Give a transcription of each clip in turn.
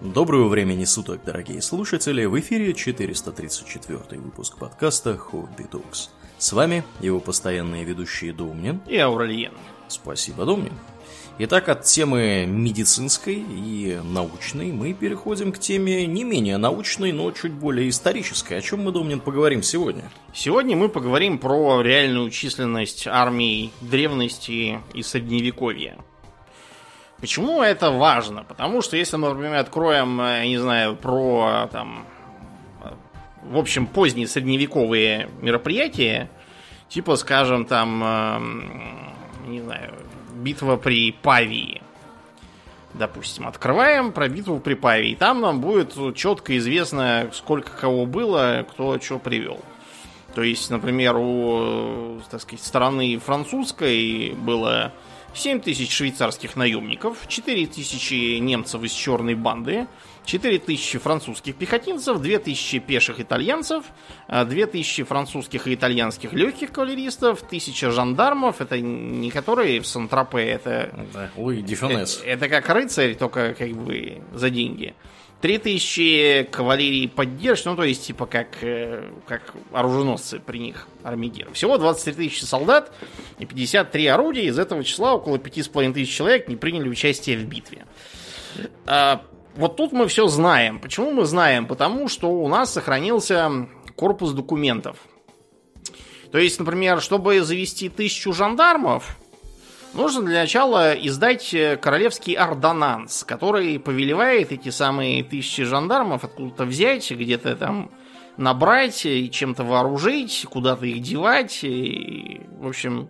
Доброго времени суток, дорогие слушатели! В эфире 434 выпуск подкаста Хобби Talks. С вами его постоянные ведущие Домнин и Аурельен. Спасибо, Домнин. Итак, от темы медицинской и научной мы переходим к теме не менее научной, но чуть более исторической. О чем мы, Домнин, поговорим сегодня? Сегодня мы поговорим про реальную численность армий древности и средневековья. Почему это важно? Потому что если мы, например, откроем, э, не знаю, про там, в общем, поздние средневековые мероприятия, типа, скажем, там, э, не знаю, битва при Павии, допустим, открываем про битву при Павии, там нам будет четко известно, сколько кого было, кто что привел. То есть, например, у, так сказать, стороны французской было 7 тысяч швейцарских наемников, 4 тысячи немцев из черной банды, 4 тысячи французских пехотинцев, 2 тысячи пеших итальянцев, 2 тысячи французских и итальянских легких кавалеристов, 1000 жандармов, это не которые в Сан-Тропе, это... Да, Луи Дефенес. Это, это как рыцарь, только как бы за деньги. 3000 кавалерии поддержки, ну то есть типа как, э, как оруженосцы при них армигеры. Всего 23 тысячи солдат и 53 орудия. Из этого числа около 5,5 тысяч человек не приняли участие в битве. А, вот тут мы все знаем. Почему мы знаем? Потому что у нас сохранился корпус документов. То есть, например, чтобы завести тысячу жандармов, Нужно для начала издать э, королевский ордонанс, который повелевает эти самые тысячи жандармов откуда-то взять, где-то там набрать и чем-то вооружить, куда-то их девать. И, в общем,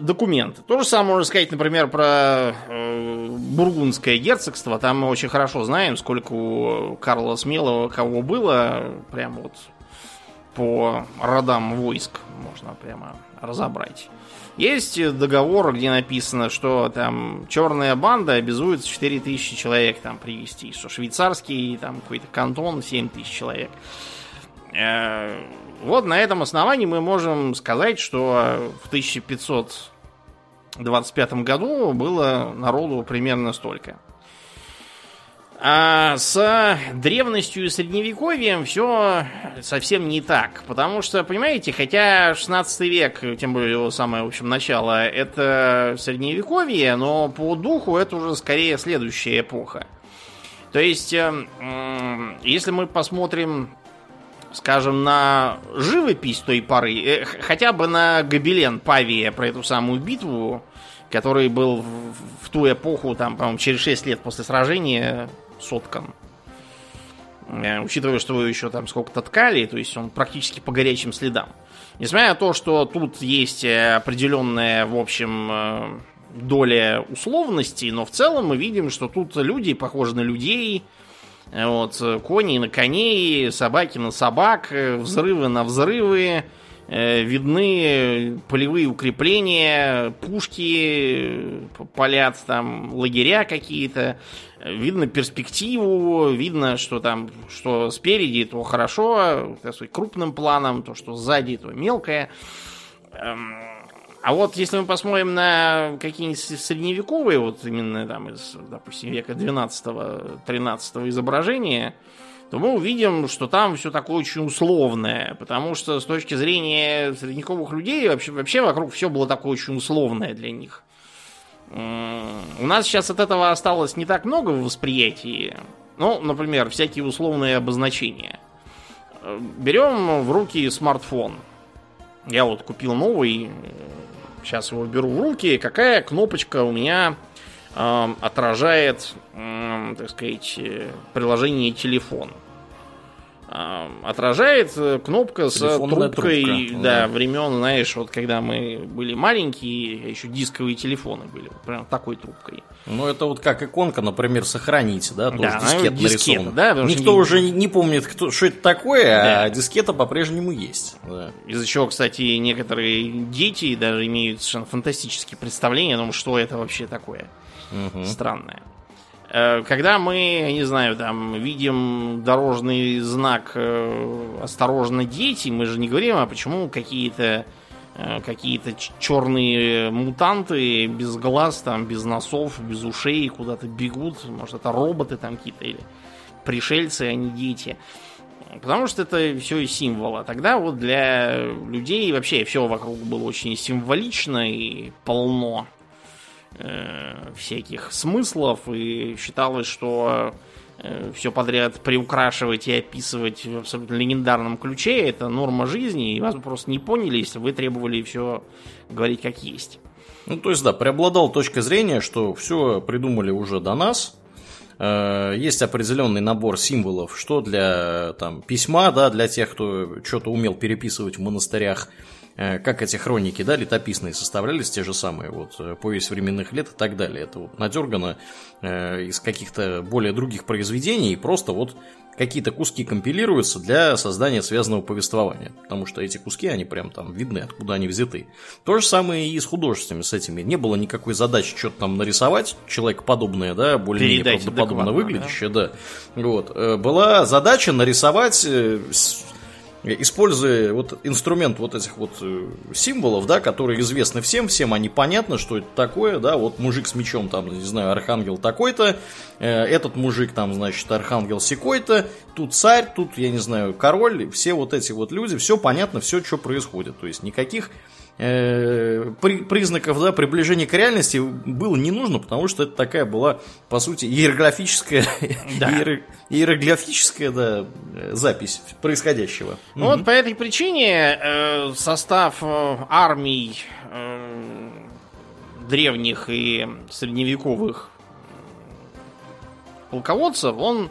документы. То же самое можно сказать, например, про э, бургундское герцогство. Там мы очень хорошо знаем, сколько у Карла Смелого кого было. Прям вот по родам войск можно прямо разобрать. Есть договор, где написано, что там черная банда обязуется 4000 человек там привести, что швейцарский там какой-то кантон 7000 человек. Э, вот на этом основании мы можем сказать, что в 1525 году было народу примерно столько. А с древностью и средневековьем все совсем не так. Потому что, понимаете, хотя 16 век, тем более его самое, в общем, начало, это средневековье, но по духу это уже скорее следующая эпоха. То есть, эм, если мы посмотрим, скажем, на живопись той поры, э, хотя бы на гобелен Павия про эту самую битву, который был в ту эпоху, там, по-моему, через 6 лет после сражения соткан. Э, учитывая, что вы еще там сколько-то ткали, то есть он практически по горячим следам. Несмотря на то, что тут есть э, определенная, в общем, э, доля условности, но в целом мы видим, что тут люди похожи на людей, вот, кони на коней, собаки на собак, взрывы на взрывы, видны полевые укрепления, пушки, палят там лагеря какие-то видно перспективу, видно, что там, что спереди, то хорошо, так сказать, крупным планом, то, что сзади, то мелкое. Эм, а вот если мы посмотрим на какие-нибудь средневековые, вот именно там из, допустим, века 12-13 изображения, то мы увидим, что там все такое очень условное, потому что с точки зрения средневековых людей вообще, вообще вокруг все было такое очень условное для них. У нас сейчас от этого осталось не так много в восприятии. Ну, например, всякие условные обозначения. Э, берем в руки смартфон. Я вот купил новый. Сейчас его беру в руки. Какая кнопочка у меня э, отражает, э, так сказать, э, приложение телефон? Отражает кнопка Телефонная с трубкой трубка, да, да. времен, знаешь, вот когда мы были маленькие, еще дисковые телефоны были, прям такой трубкой. Ну, это вот как иконка, например, сохраните, да, тоже да, дискет дискета, нарисован. Да, Никто не... уже не помнит, кто, что это такое, да. а дискета по-прежнему есть. Да. Из-за чего, кстати, некоторые дети даже имеют совершенно фантастические представления о том, что это вообще такое угу. странное. Э, когда мы, не знаю, там видим дорожный знак э, «Осторожно, дети», мы же не говорим, а почему какие-то э, какие-то черные мутанты без глаз, там, без носов, без ушей куда-то бегут. Может, это роботы там какие-то или пришельцы, а не дети. Потому что это все символы. Тогда вот для людей вообще все вокруг было очень символично и полно э, всяких смыслов. И считалось, что э, все подряд приукрашивать и описывать в абсолютно легендарном ключе это норма жизни. И вас бы просто не поняли, если вы требовали все говорить как есть. Ну, то есть, да, преобладала точка зрения, что все придумали уже до нас, Э, есть определенный набор символов, что для там, письма, да, для тех, кто что-то умел переписывать в монастырях, как эти хроники, да, летописные составлялись, те же самые, вот, э, повесть временных лет и так далее. Это вот надергано э, из каких-то более других произведений, просто вот какие-то куски компилируются для создания связанного повествования. Потому что эти куски, они прям там видны, откуда они взяты. То же самое и с художественными, с этими. Не было никакой задачи что-то там нарисовать, человекоподобное, да, более-менее правдоподобно выглядящее, да. да. Вот. Э, была задача нарисовать э, используя вот инструмент вот этих вот э, символов, да, которые известны всем, всем они понятно, что это такое, да, вот мужик с мечом, там, не знаю, архангел такой-то, э, этот мужик, там, значит, архангел секой-то, тут царь, тут, я не знаю, король, все вот эти вот люди, все понятно, все, что происходит, то есть никаких э, признаков да, приближения к реальности было не нужно, потому что это такая была, по сути, иероглифическая, да. иероглифическая да, запись происходящего. Ну, угу. Вот по этой причине э, состав э, армий э, древних и средневековых полководцев, он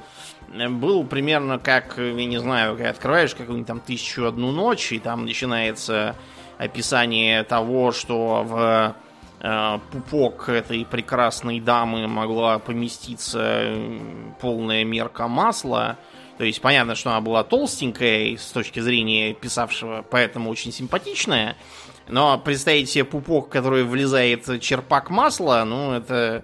был примерно как, я не знаю, когда открываешь какую-нибудь там тысячу одну ночь, и там начинается описание того, что в э, пупок этой прекрасной дамы могла поместиться полная мерка масла. То есть понятно, что она была толстенькая с точки зрения писавшего, поэтому очень симпатичная. Но представить себе пупок, который влезает черпак масла, ну это Э,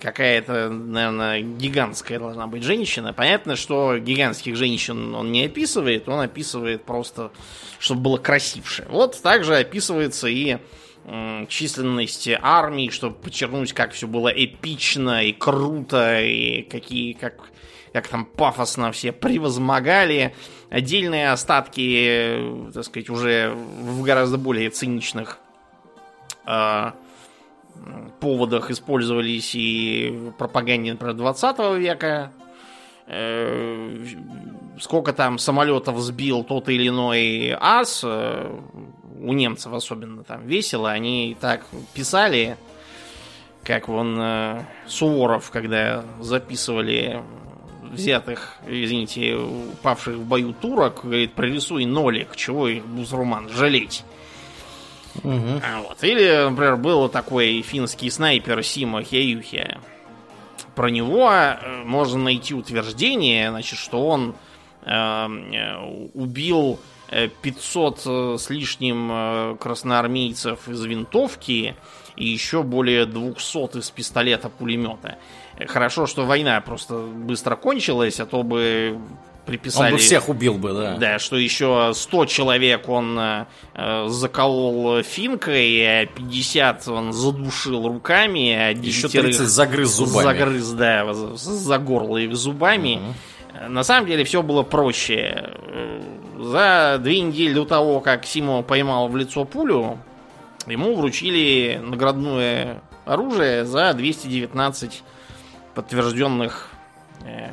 какая-то, наверное, гигантская должна быть женщина. Понятно, что гигантских женщин он не описывает, он описывает просто, чтобы было красивше. Вот также описывается и численность армии, чтобы подчеркнуть, как все было эпично и круто, и какие, как, как там пафосно все превозмогали. Отдельные остатки, э, так сказать, уже в гораздо более циничных э, поводах использовались и в пропаганде, например, 20 века. Э, сколько там самолетов сбил тот или иной ас, э, у немцев особенно там весело, они так писали, как вон э, Суворов, когда записывали взятых, извините, упавших в бою турок, говорит, прорисуй нолик, чего их бузруман жалеть. Угу. Вот. Или, например, был такой финский снайпер Сима Хеюхе. Про него э, можно найти утверждение, значит, что он эм, э, убил 500 э, с лишним красноармейцев из винтовки и еще более 200 из пистолета-пулемета. Хорошо, что война просто быстро кончилась, а то бы приписали... Он бы всех убил бы, да. Да, что еще 100 человек он э, заколол финкой, а 50 он задушил руками, а еще 30 загрыз зубами. Загрыз, да, за горло и зубами. Угу. На самом деле все было проще. За две недели до того, как Симо поймал в лицо пулю, ему вручили наградное оружие за 219 подтвержденных э,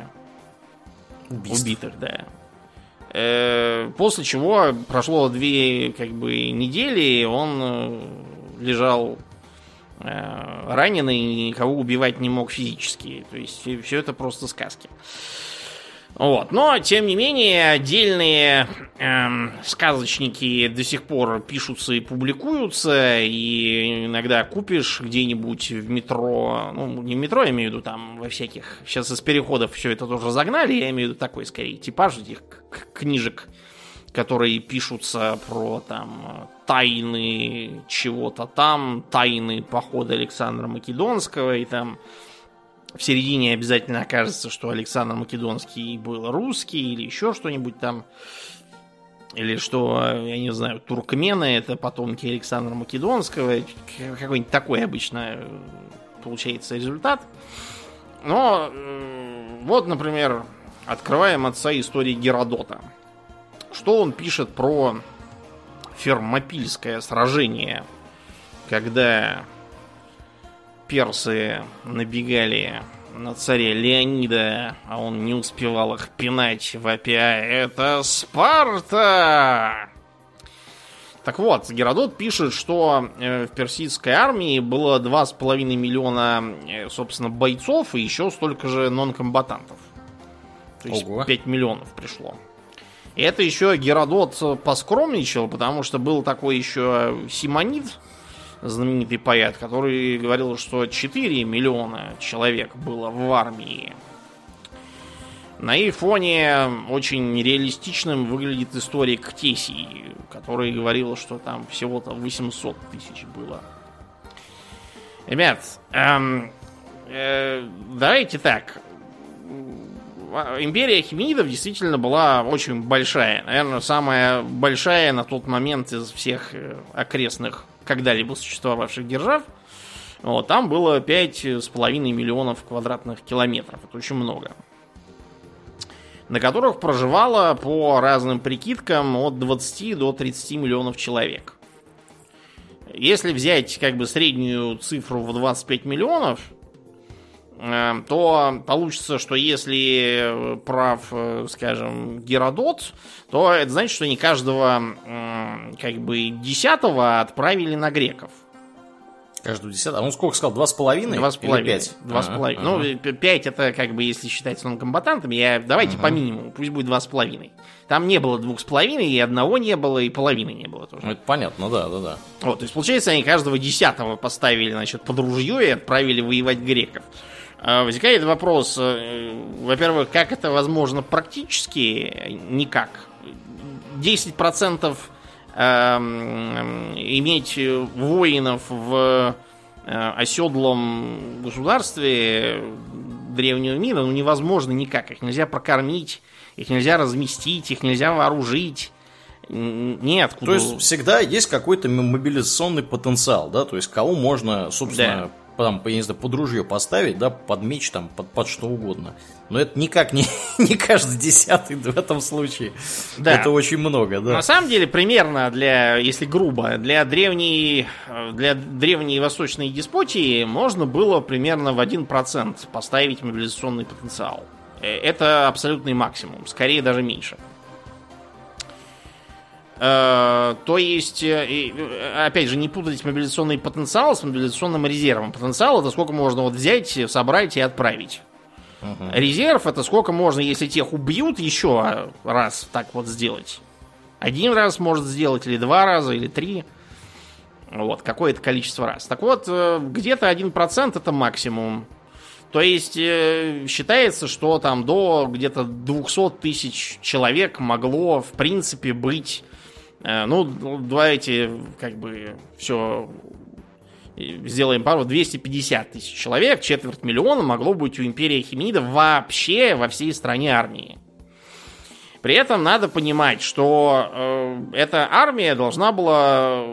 Убийств. Убитых, да. Э, после чего прошло две как бы недели, он э, лежал э, раненый и никого убивать не мог физически. То есть все это просто сказки. Вот. Но, тем не менее, отдельные эм, сказочники до сих пор пишутся и публикуются, и иногда купишь где-нибудь в метро, ну, не в метро, я имею в виду там во всяких, сейчас из переходов все это тоже загнали, я имею в виду такой, скорее, типаж этих книжек, которые пишутся про там тайны чего-то там, тайны похода Александра Македонского и там в середине обязательно окажется, что Александр Македонский был русский или еще что-нибудь там. или что, я не знаю, туркмены это потомки Александра Македонского, какой-нибудь такой обычно э, получается результат. Но э, вот, например, открываем отца истории Геродота. Что он пишет про Фермопильское сражение, когда персы набегали на царя Леонида, а он не успевал их пинать, вопя «Это Спарта!» Так вот, Геродот пишет, что э, в персидской армии было 2,5 миллиона, э, собственно, бойцов и еще столько же нон-комбатантов. То есть Ого. 5 миллионов пришло. И это еще Геродот поскромничал, потому что был такой еще Симонид, знаменитый поэт, который говорил, что 4 миллиона человек было в армии. На их фоне очень реалистичным выглядит историк Ктесий, который говорил, что там всего-то 800 тысяч было. Ребят, эм, э, давайте так. Империя Химинидов действительно была очень большая. Наверное, самая большая на тот момент из всех э, окрестных когда-либо существовавших держав. Вот, там было 5,5 миллионов квадратных километров. Это очень много. На которых проживало по разным прикидкам от 20 до 30 миллионов человек. Если взять как бы среднюю цифру в 25 миллионов, то получится, что если прав, э, скажем, Геродот, то это значит, что не каждого как бы десятого отправили на греков. Каждую десятую. А он сколько сказал? Два с половиной? Два с половиной. пять? Два с половиной. Ну, пять это как бы, если считать нон-комбатантом, я давайте по минимуму, пусть будет два с половиной. Там не было двух с половиной, и одного не было, и половины не было тоже. Ну, это понятно, да, да, да. Вот, то есть, получается, они каждого десятого поставили, значит, под ружье и отправили воевать греков. А, возникает вопрос, э, во-первых, как это возможно практически? Никак. 10% Эм, иметь воинов в э, оседлом государстве древнего мира ну, невозможно никак. Их нельзя прокормить, их нельзя разместить, их нельзя вооружить. Неоткуда. То есть всегда есть какой-то мобилизационный потенциал, да? То есть кого можно, собственно, да там, я не знаю, под ружье поставить, да, под меч, там, под, под что угодно. Но это никак не, не каждый десятый в этом случае. Да. Это очень много, да. На самом деле, примерно для, если грубо, для древней, для древней восточной деспотии можно было примерно в 1% поставить мобилизационный потенциал. Э, это абсолютный максимум, скорее даже меньше. Э, то есть, э, э, опять же, не путать мобилизационный потенциал с мобилизационным резервом. Потенциал это сколько можно вот взять, собрать и отправить. Угу. Резерв это сколько можно, если тех убьют, еще раз так вот сделать. Один раз может сделать, или два раза, или три. Вот, какое-то количество раз. Так вот, где-то 1% это максимум. То есть считается, что там до где-то 200 тысяч человек могло, в принципе, быть ну, давайте как бы все сделаем пару 250 тысяч человек, четверть миллиона могло быть у империи Химинидов вообще во всей стране армии. При этом надо понимать, что э, эта армия должна была...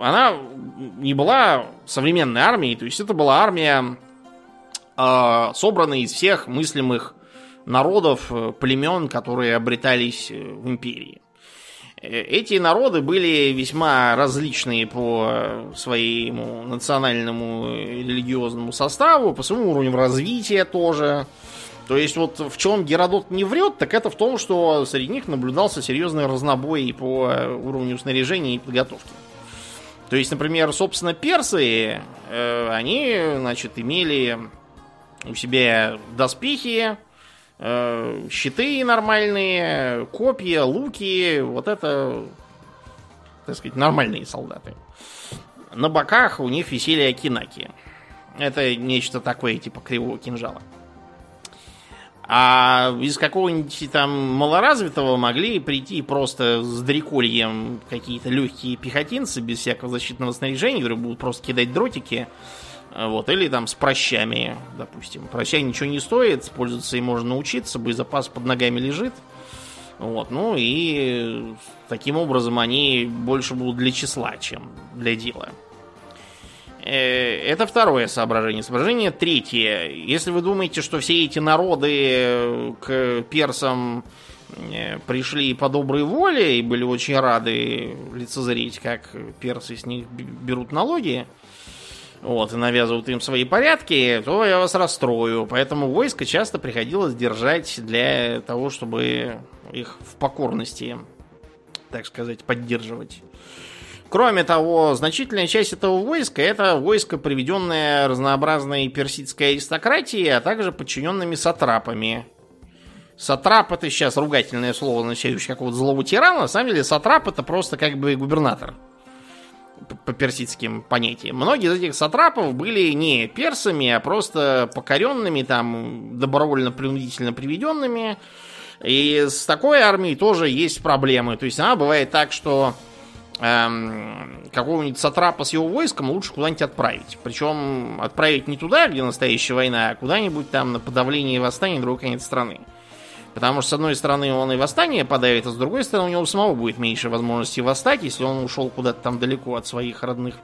Она не была современной армией, то есть это была армия, э, собранная из всех мыслимых народов, э, племен, которые обретались э, в империи. Эти народы были весьма различные по своему национальному религиозному составу, по своему уровню развития тоже. То есть вот в чем Геродот не врет, так это в том, что среди них наблюдался серьезный разнобой по уровню снаряжения и подготовки. То есть, например, собственно, персы, э, они, значит, имели у себя доспехи, щиты нормальные, копья, луки, вот это, так сказать, нормальные солдаты. На боках у них висели акинаки. Это нечто такое, типа кривого кинжала. А из какого-нибудь там малоразвитого могли прийти просто с дрекольем какие-то легкие пехотинцы без всякого защитного снаряжения, которые будут просто кидать дротики вот, или там с прощами, допустим. Проща ничего не стоит, пользоваться им можно научиться, боезапас под ногами лежит. Вот, ну и таким образом они больше будут для числа, чем для дела. Э, это второе соображение. Соображение третье. Если вы думаете, что все эти народы к персам э, пришли по доброй воле и были очень рады лицезреть, как персы с них берут налоги, вот, и навязывают им свои порядки, то я вас расстрою. Поэтому войско часто приходилось держать для того, чтобы их в покорности, так сказать, поддерживать. Кроме того, значительная часть этого войска это войско, приведенное разнообразной персидской аристократией, а также подчиненными сатрапами. Сатрап это сейчас ругательное слово, означающее какого-то злого тирана. На самом деле сатрап это просто как бы губернатор по персидским понятиям. Многие из этих сатрапов были не персами, а просто покоренными, там, добровольно-принудительно приведенными. И с такой армией тоже есть проблемы. То есть она бывает так, что эм, какого-нибудь сатрапа с его войском лучше куда-нибудь отправить. Причем отправить не туда, где настоящая война, а куда-нибудь там на подавление восстания другой конец страны. Потому что, с одной стороны, он и восстание подавит, а с другой стороны, у него самого будет меньше возможности восстать, если он ушел куда-то там далеко от своих родных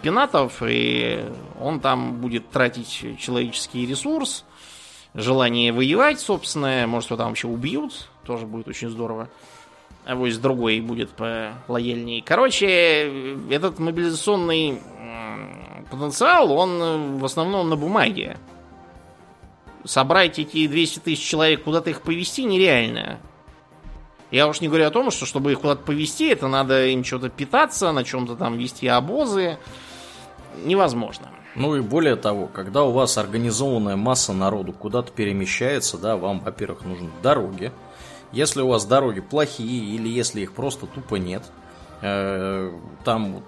пенатов, и он там будет тратить человеческий ресурс, желание воевать, собственно, может, его там вообще убьют, тоже будет очень здорово. А вот другой будет по лояльней. Короче, этот мобилизационный потенциал, он в основном на бумаге собрать эти 200 тысяч человек, куда-то их повести нереально. Я уж не говорю о том, что чтобы их куда-то повести, это надо им что-то питаться, на чем-то там вести обозы. Невозможно. Ну и более того, когда у вас организованная масса народу куда-то перемещается, да, вам, во-первых, нужны дороги. Если у вас дороги плохие или если их просто тупо нет, э, там вот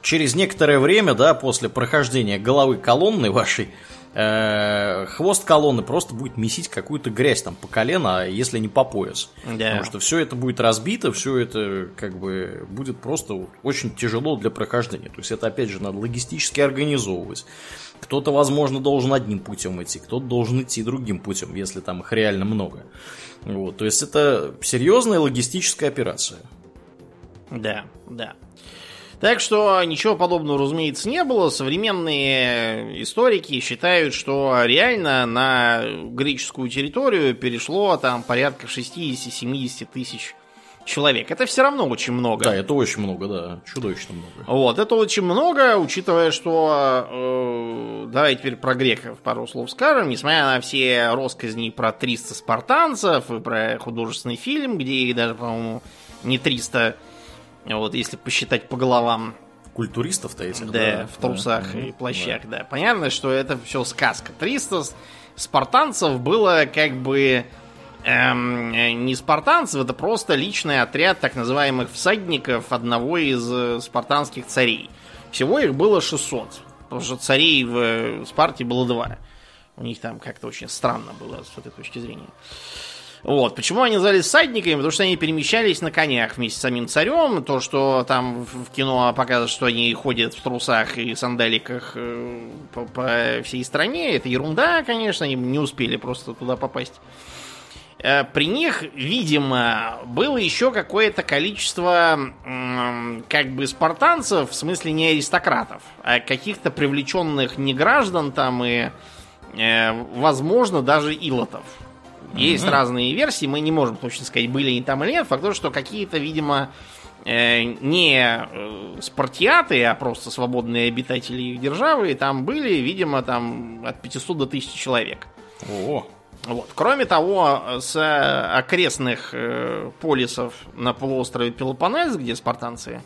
через некоторое время, да, после прохождения головы колонны вашей, э, хвост колонны просто будет месить какую-то грязь там по колено, а если не по пояс. Да. Потому что все это будет разбито, все это как бы будет просто очень тяжело для прохождения. То есть это опять же надо логистически организовывать. Кто-то, возможно, должен одним путем идти, кто-то должен идти другим путем, если там их реально много. Вот, то есть это серьезная логистическая операция. Да, да. Так что ничего подобного, разумеется, не было. Современные историки считают, что реально на греческую территорию перешло там порядка 60-70 тысяч человек. Это все равно очень много. Да, это очень много, да. Чудовищно много. Вот, это очень много, учитывая, что... Э, давай теперь про греков пару слов скажем. Несмотря на все россказни про 300 спартанцев и про художественный фильм, где их даже, по-моему, не 300 вот если посчитать по головам. Культуристов-то этих, да? Да, в трусах да. и плащах, да. да. Понятно, что это все сказка. 300 спартанцев было как бы эм, не спартанцев, это просто личный отряд так называемых всадников одного из э, спартанских царей. Всего их было 600, потому что царей в Спарте было два. У них там как-то очень странно было с этой точки зрения. Вот. Почему они назвались всадниками? Потому что они перемещались на конях вместе с самим царем. То, что там в кино показывают, что они ходят в трусах и сандаликах э, по, по всей стране, это ерунда, конечно, они не успели просто туда попасть. Э, при них, видимо, было еще какое-то количество как бы спартанцев, в смысле не аристократов, а каких-то привлеченных не граждан там и, э, возможно, даже илотов. Есть mm-hmm. разные версии, мы не можем точно сказать, были они там или нет. Факт то, что какие-то, видимо, э, не э, спартиаты, а просто свободные обитатели их державы, там были, видимо, там от 500 до 1000 человек. О. Вот. Кроме того, с окрестных э, полисов на полуострове Пелопоннес, где спартанцы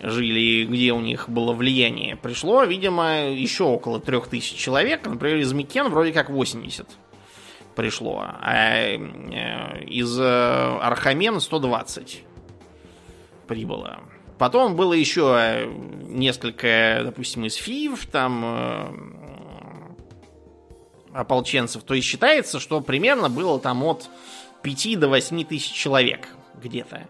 жили, где у них было влияние, пришло, видимо, еще около 3000 человек. Например, из Микен вроде как 80 пришло, а э, из э, Орхомен 120 прибыло. Потом было еще э, несколько, допустим, из Фив, там ополченцев. То есть считается, что примерно было там от 5 до 8 тысяч человек где-то.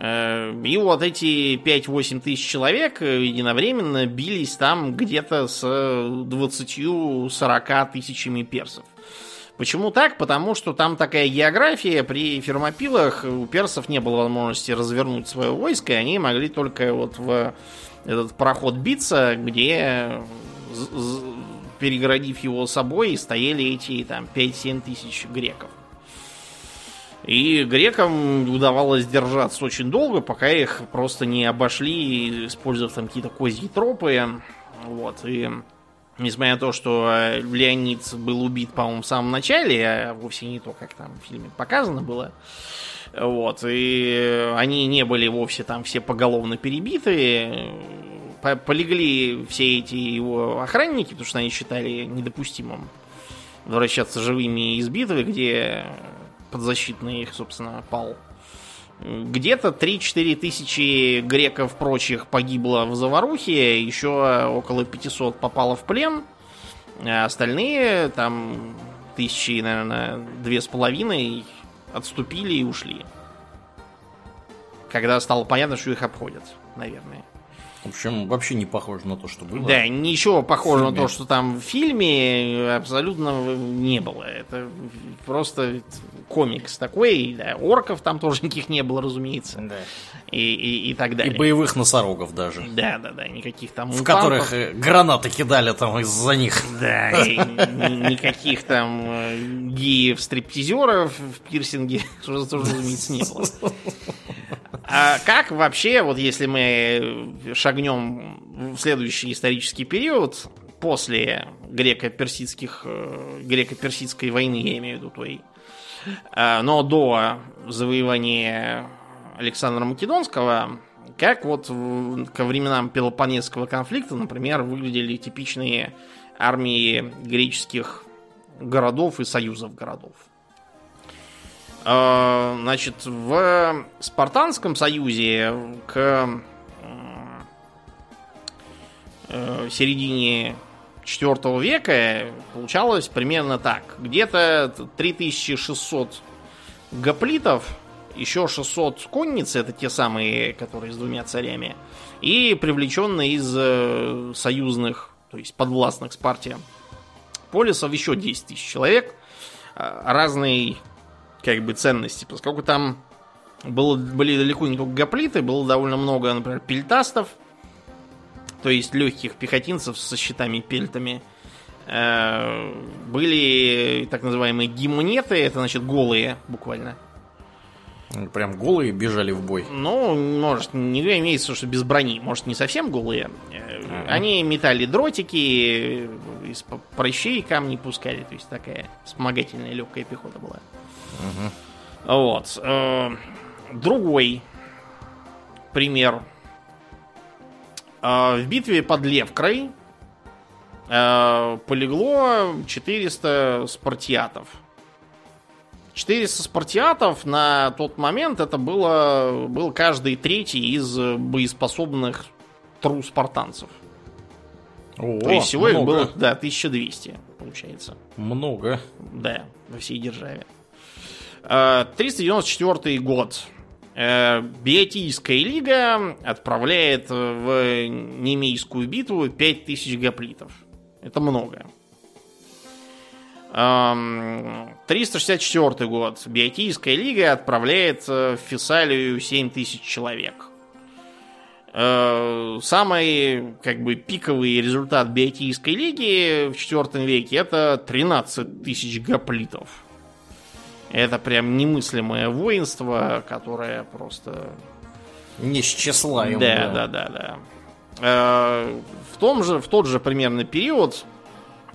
И вот эти 5-8 тысяч человек единовременно бились там где-то с 20-40 тысячами персов. Почему так? Потому что там такая география, при фермопилах у персов не было возможности развернуть свое войско, и они могли только вот в этот проход биться, где, перегородив его собой, стояли эти там 5-7 тысяч греков. И грекам удавалось держаться очень долго, пока их просто не обошли, использовав там какие-то козьи тропы. Вот, и Несмотря на то, что э, Леонид был убит, по-моему, в самом начале, а вовсе не то, как там в фильме показано было. Вот, и они не были вовсе там все поголовно перебиты. Полегли все эти его охранники, потому что они считали недопустимым возвращаться живыми из битвы, где подзащитный их, собственно, пал. Где-то 3-4 тысячи греков прочих погибло в заварухе, еще около 500 попало в плен, а остальные, там, тысячи, наверное, две с половиной отступили и ушли. Когда стало понятно, что их обходят, наверное. В общем, вообще не похоже на то, что было. Да, ничего похожего на то, что там в фильме абсолютно не было. Это просто комикс такой. Да, орков там тоже никаких не было, разумеется. Да. И, и, и так далее. И боевых носорогов даже. Да, да, да, никаких там В которых э, гранаты кидали там из-за них. Да, и никаких там э, геев-стриптизеров в пирсинге тоже, разумеется, не было. А как вообще, вот если мы шагнем в следующий исторический период, после греко-персидских, э, греко-персидской войны, я имею в виду той, э, но до завоевания Александра Македонского, как вот ко временам Пелопонесского конфликта, например, выглядели типичные армии греческих городов и союзов городов. Э, значит, в Спартанском союзе к э, середине 4 века получалось примерно так. Где-то 3600 гоплитов, еще 600 конниц, это те самые, которые с двумя царями, и привлеченные из э, союзных, то есть подвластных Спарте полисов еще 10 тысяч человек разной как бы ценности, поскольку там было, были далеко не только гоплиты, было довольно много, например, пельтастов, то есть легких пехотинцев со щитами пельтами. Э, были так называемые гимнеты, это значит голые буквально. Прям голые бежали в бой. Ну, может, не имеется, что без брони. Может, не совсем голые. Uh-huh. Они метали дротики, из прыщей камни пускали. То есть такая вспомогательная легкая пехота была. Угу. Вот. Э, другой пример. Э, в битве под Левкрой э, полегло 400 спартиатов. 400 спартиатов на тот момент это было, был каждый третий из боеспособных тру спартанцев. О, То есть всего много. их было да, 1200, получается. Много. Да, во всей державе. 394 э, год. Э, Биотийская лига отправляет в Немейскую битву 5000 гоплитов. Это много. 364 эм, год. Биотийская лига отправляет в Фессалию 7000 человек. Э, самый как бы пиковый результат Биотийской лиги в 4 веке это 13 тысяч гоплитов. Это прям немыслимое воинство, которое просто... Не с числа его. Да, да, да, да. Э, в, том же, в тот же примерно период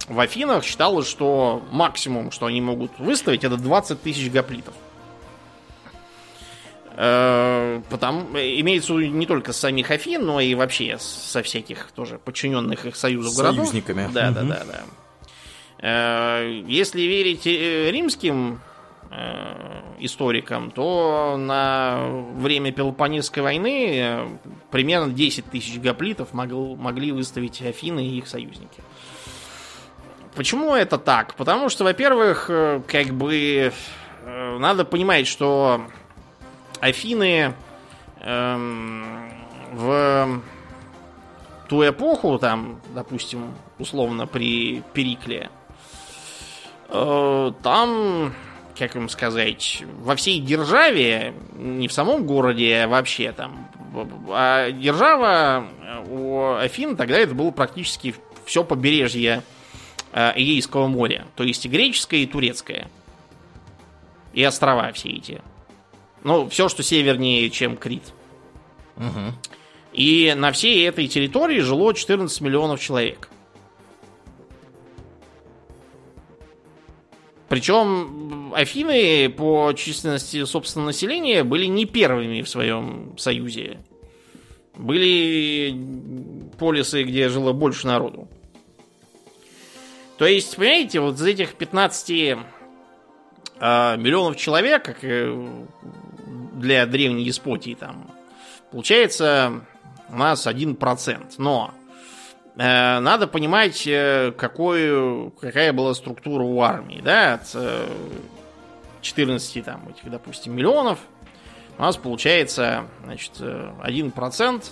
в Афинах считалось, что максимум, что они могут выставить, это 20 тысяч гоплитов. Э, потому, имеется не только с самих Афин, но и вообще со всяких тоже подчиненных их союзов городов. Союзниками. Да, да, да, да. Э, если верить римским историкам, то на время Пелопонесской войны э, примерно 10 тысяч гоплитов могл, могли выставить Афины и их союзники. Почему это так? Потому что, во-первых, э, как бы надо понимать, что Афины эм, в ту эпоху, там, допустим, условно при Перикле, Э, там, как вам сказать, во всей державе, не в самом городе, а вообще там, а держава у Афин тогда это было практически все побережье э, Эгейского моря. То есть и греческое, и турецкое. И острова все эти. Ну, все, что севернее, чем Крит. Угу. И на всей этой территории жило 14 миллионов человек. Причем Афины по численности собственного населения были не первыми в своем союзе. Были полисы, где жило больше народу. То есть, понимаете, вот из этих 15 э, а, миллионов человек, как для древней деспотии там, получается у нас 1%. Но э, надо понимать, э, какой, какая была структура у армии. Да? От э, 14 там, этих, допустим, миллионов у нас получается значит, 1%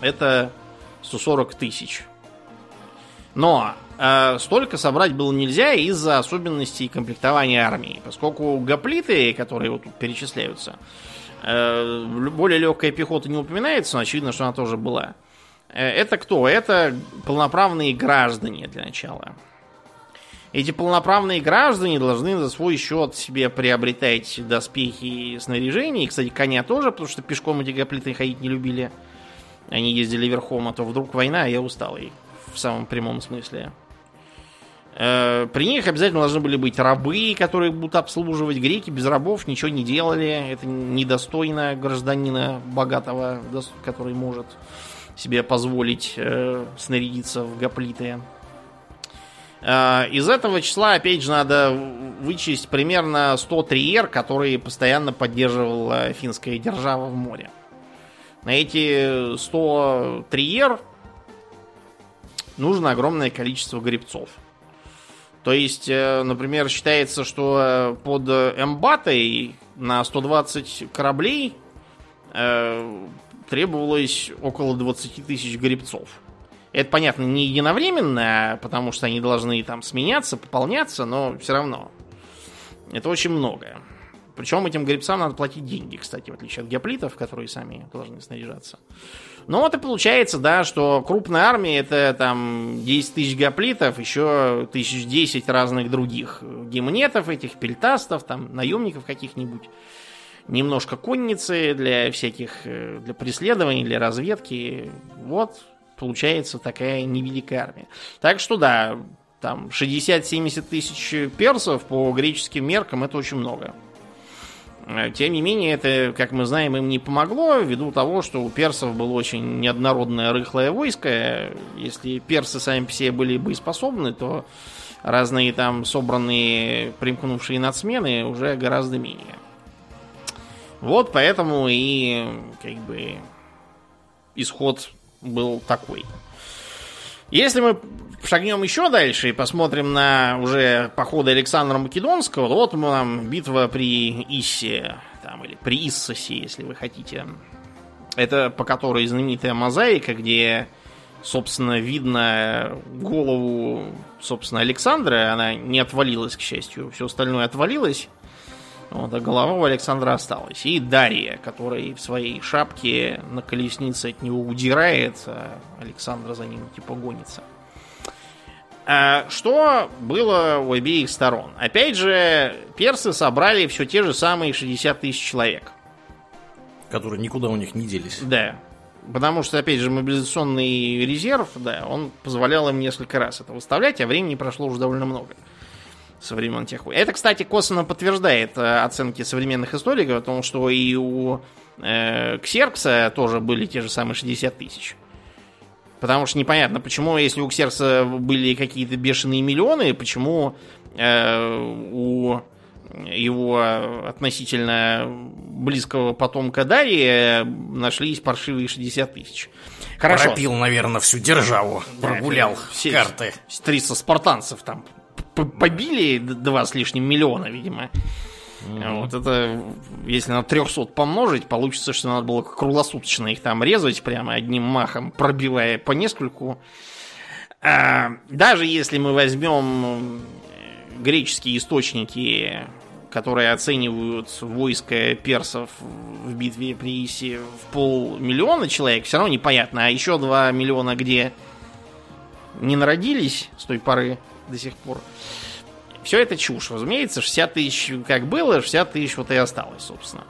это 140 тысяч. Но э, столько собрать было нельзя из-за особенностей комплектования армии, поскольку гоплиты, которые вот тут перечисляются, Э, более легкая пехота не упоминается, но очевидно, что она тоже была. Э, это кто? Это полноправные граждане для начала. Эти полноправные граждане должны за свой счет себе приобретать доспехи и снаряжение. И, кстати, коня тоже, потому что пешком эти гоплиты ходить не любили. Они ездили верхом, а то вдруг война, а я устал. И в самом прямом смысле. Э, при них обязательно должны были быть рабы, которые будут обслуживать. Греки без рабов ничего не делали. Это недостойно гражданина богатого, который может себе позволить э, снарядиться в гоплиты. Э, из этого числа, опять же, надо вычесть примерно 100 триер, которые постоянно поддерживала финская держава в море. На эти 100 триер нужно огромное количество гребцов. То есть, э, например, считается, что э, под Эмбатой на 120 кораблей э, требовалось около 20 тысяч гребцов. Это, понятно, не единовременно, потому что они должны там сменяться, пополняться, но все равно. Это очень много. Причем этим гребцам надо платить деньги, кстати, в отличие от геоплитов, которые сами должны снаряжаться. Ну вот и получается, да, что крупная армия это там 10 тысяч гоплитов, еще тысяч 10 разных других гимнетов этих, пельтастов, там, наемников каких-нибудь. Немножко конницы для всяких, э, для преследований, для разведки. Вот получается такая невеликая армия. Так что да, там 60-70 тысяч персов по греческим меркам это очень много. Э, тем не менее, это, как мы знаем, им не помогло, ввиду того, что у персов было очень неоднородное рыхлое войско. Если персы сами по себе были боеспособны, то разные там собранные, примкнувшие нацмены уже гораздо менее. Вот поэтому и как бы исход был такой. Если мы шагнем еще дальше и посмотрим на уже походы Александра Македонского, вот нам битва при Иссе, там, или при Иссосе, если вы хотите. Это по которой знаменитая мозаика, где, собственно, видно голову, собственно, Александра. Она не отвалилась, к счастью. Все остальное отвалилось. Вот, а голова у Александра осталась. И Дарья, которая в своей шапке на колеснице от него удирает, а Александр за ним типа гонится. А что было у обеих сторон? Опять же, персы собрали все те же самые 60 тысяч человек. Которые никуда у них не делись. Да. Потому что, опять же, мобилизационный резерв, да, он позволял им несколько раз это выставлять, а времени прошло уже довольно много со времен тех Это, кстати, косвенно подтверждает э, оценки современных историков о том, что и у э, Ксеркса тоже были те же самые 60 тысяч. Потому что непонятно, почему, если у Ксеркса были какие-то бешеные миллионы, почему э, у его относительно близкого потомка Дария нашлись паршивые 60 тысяч. Хорошо. Пропил, наверное, всю державу. Да, прогулял все карты. 300 спартанцев там побили два с лишним миллиона, видимо. Mm-hmm. Вот это, если на 300 помножить, получится, что надо было круглосуточно их там резать прямо одним махом, пробивая по нескольку. А, даже если мы возьмем греческие источники, которые оценивают войско персов в битве при Иси в полмиллиона человек, все равно непонятно. А еще 2 миллиона где не народились с той поры до сих пор. Все это чушь, разумеется. 60 тысяч как было, 60 тысяч вот и осталось, собственно.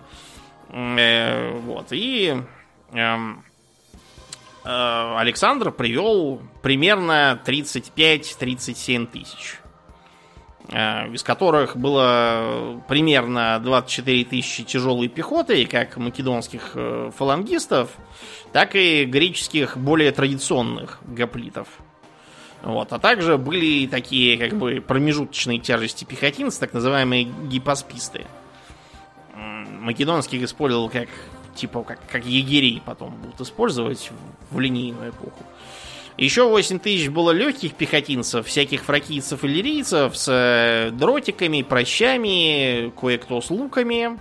Э, вот. И эм, э, Александр привел примерно 35-37 тысяч. Э, из которых было примерно 24 тысячи тяжелой пехоты, как македонских фалангистов, так и греческих более традиционных гоплитов. Вот. А также были такие как бы промежуточные тяжести пехотинцы, так называемые гипосписты. Македонских использовал как типа как, как егерей потом будут использовать в линейную эпоху. Еще 8 тысяч было легких пехотинцев, всяких фракийцев и лирийцев с э, дротиками, прощами, кое-кто с луками.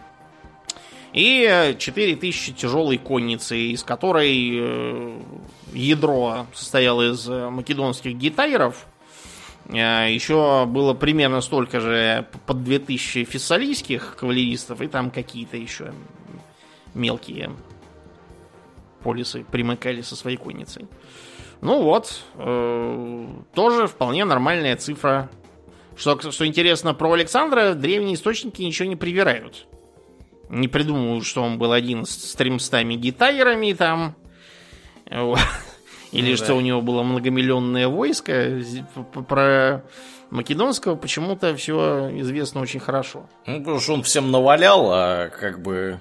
И 4 тысячи тяжелой конницы, из которой э, ядро состояло из э, македонских гитайров. Еще было примерно столько же под 2000 фессалийских кавалеристов, и там какие-то еще мелкие полисы примыкали со своей конницей. Ну вот, э, тоже вполне нормальная цифра. Что, что интересно про Александра, древние источники ничего не привирают. Не придумывают, что он был один с тремстами гитайрами там. Или ну, что да. у него было многомиллионное войско. Про Македонского почему-то все известно очень хорошо. Ну, потому что он всем навалял, а как бы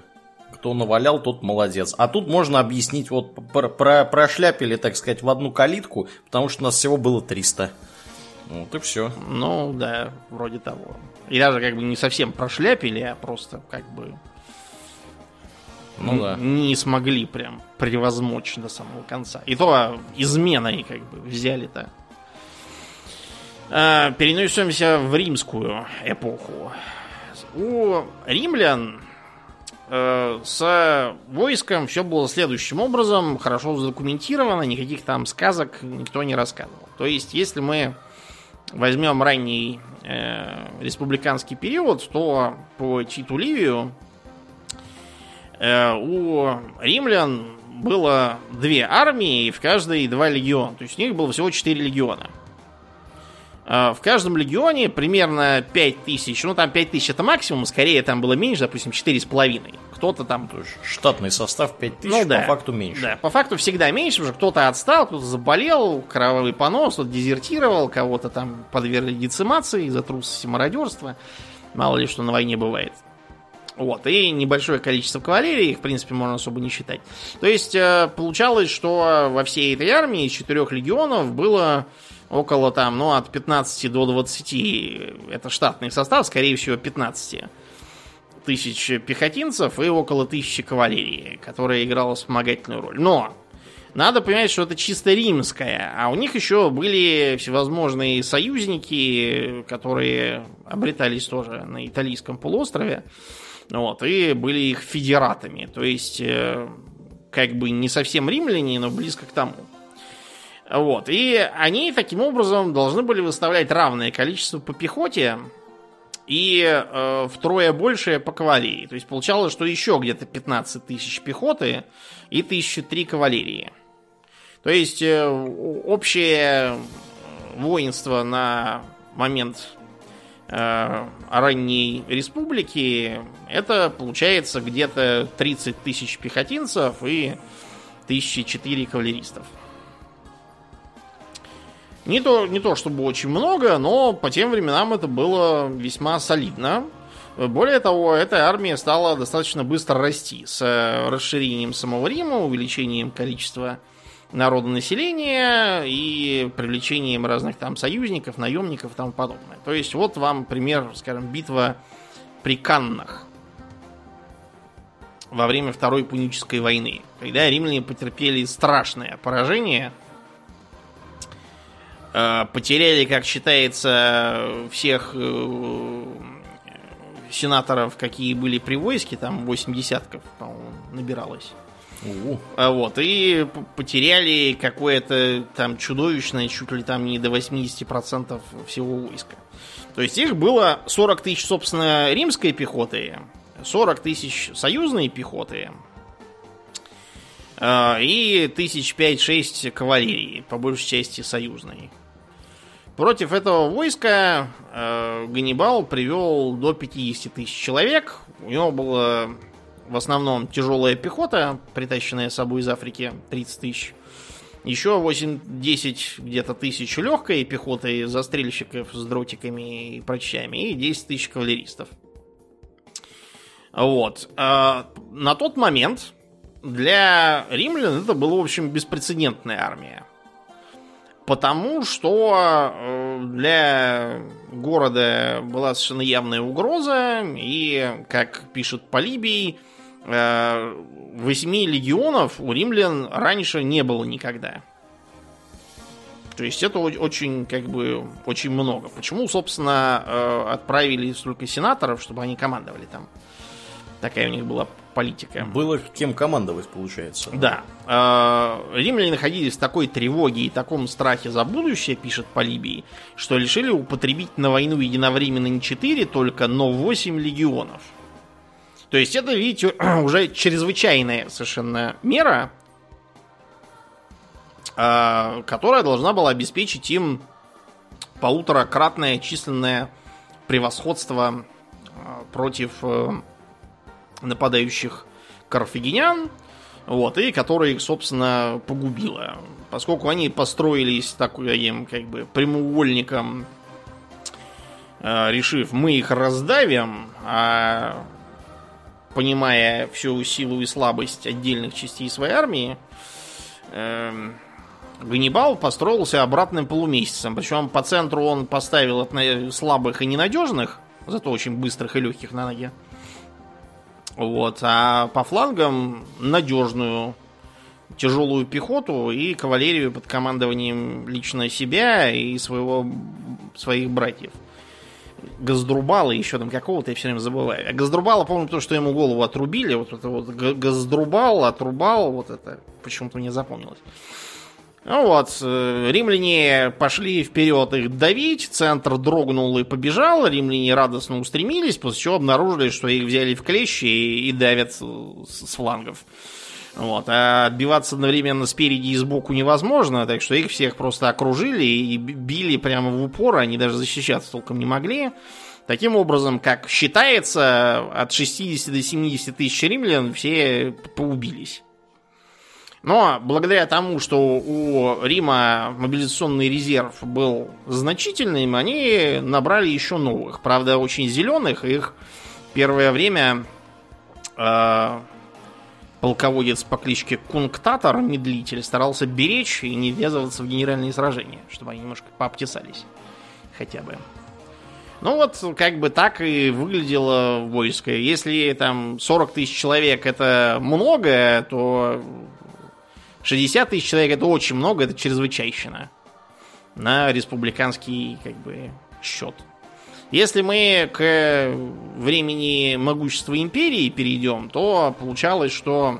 кто навалял, тот молодец. А тут можно объяснить, вот про, про, прошляпили, так сказать, в одну калитку, потому что у нас всего было 300. Вот и все. Ну, да, вроде того. И даже как бы не совсем прошляпили, а просто как бы ну, да. не смогли прям превозмочь до самого конца. И то изменой как бы взяли-то. А, перенесемся в римскую эпоху. У римлян Э, с войском все было следующим образом, хорошо задокументировано, никаких там сказок никто не рассказывал. То есть, если мы возьмем ранний э, республиканский период, то по Титу Ливию у римлян было две армии, и в каждой два легиона. То есть у них было всего четыре легиона. А, в каждом легионе примерно 5000, ну там 5000 это максимум, скорее там было меньше, допустим, 4,5. Кто-то там... То есть штатный состав 5000, ну, да, по факту меньше. Да, по факту всегда меньше, потому что кто-то отстал, кто-то заболел, кровавый понос, кто-то дезертировал, кого-то там подвергли децимации из-за трусости мародерства. Мало ли что на войне бывает. Вот, и небольшое количество кавалерии, их, в принципе, можно особо не считать. То есть, э, получалось, что во всей этой армии из четырех легионов было около там, ну, от 15 до 20, это штатный состав, скорее всего, 15 тысяч пехотинцев и около тысячи кавалерии, которая играла вспомогательную роль. Но надо понимать, что это чисто римская, а у них еще были всевозможные союзники, которые обретались тоже на италийском полуострове, вот, и были их федератами, то есть э, как бы не совсем римляне, но близко к тому. Вот. И они таким образом должны были выставлять равное количество по пехоте и э, втрое большее по кавалерии. То есть получалось, что еще где-то 15 тысяч пехоты и 1003 кавалерии. То есть э, общее воинство на момент э, ранней республики это получается где-то 30 тысяч пехотинцев и 1004 кавалеристов. Не то, не то чтобы очень много, но по тем временам это было весьма солидно. Более того, эта армия стала достаточно быстро расти с э, расширением самого Рима, увеличением количества народонаселения и привлечением разных там союзников, наемников и тому подобное. То есть вот вам пример, скажем, битва при Каннах во время Второй Пунической войны, когда римляне потерпели страшное поражение – Э, потеряли, как считается, всех э, сенаторов, какие были при войске, там 8 десятков, по-моему, набиралось. А вот, и потеряли какое-то там чудовищное, чуть ли там не до 80% всего войска. То есть их было 40 тысяч, собственно, римской пехоты, 40 тысяч союзной пехоты а, и тысяч 5-6 кавалерии, по большей части союзной. Против этого войска э, Ганнибал привел до 50 тысяч человек. У него было в основном тяжелая пехота, притащенная с собой из Африки, 30 тысяч. Еще 8-10 где-то тысяч легкой пехоты, застрельщиков с дротиками и прочами, и 10 тысяч кавалеристов. Вот. А на тот момент для римлян это была, в общем, беспрецедентная армия. Потому что э, для города была совершенно явная угроза, и, как пишет Полибий, восьми легионов у римлян раньше не было никогда. То есть это очень, как бы, очень много. Почему, собственно, э, отправили столько сенаторов, чтобы они командовали там? Такая у них была политика. Было кем командовать, получается. Да. Э, римляне находились в такой тревоге и таком страхе за будущее, пишет Полибий, что решили употребить на войну единовременно не 4 только, но 8 легионов. То есть это, видите, уже чрезвычайная совершенно мера, а, которая должна была обеспечить им полуторакратное численное превосходство а, против э, нападающих карфагенян, вот, и которая их, собственно, погубила. Поскольку они построились таким, как бы, прямоугольником, а, решив, мы их раздавим, а понимая всю силу и слабость отдельных частей своей армии, э, Ганнибал построился обратным полумесяцем. Причем по центру он поставил слабых и ненадежных, зато очень быстрых и легких на ноге. Вот, а по флангам надежную тяжелую пехоту и кавалерию под командованием лично себя и своего, своих братьев. Газдрубала еще там какого-то, я все время забываю. А Газдрубала, помню, потому что ему голову отрубили. Вот это вот Газдрубал, отрубал, вот это почему-то мне запомнилось. Ну вот, э, римляне пошли вперед их давить, центр дрогнул и побежал, римляне радостно устремились, после чего обнаружили, что их взяли в клещи и, и давят с флангов. Вот. А отбиваться одновременно спереди и сбоку невозможно, так что их всех просто окружили и били прямо в упор, они даже защищаться толком не могли. Таким образом, как считается, от 60 до 70 тысяч римлян все поубились. Но благодаря тому, что у Рима мобилизационный резерв был значительным, они набрали еще новых. Правда, очень зеленых. Их первое время э, полководец по кличке Кунктатор, медлитель, старался беречь и не ввязываться в генеральные сражения, чтобы они немножко пообтесались. Хотя бы. Ну вот, как бы так и выглядело войско. Если там 40 тысяч человек это много, то 60 тысяч человек это очень много, это чрезвычайщина. На республиканский, как бы, счет. Если мы к времени могущества империи перейдем, то получалось, что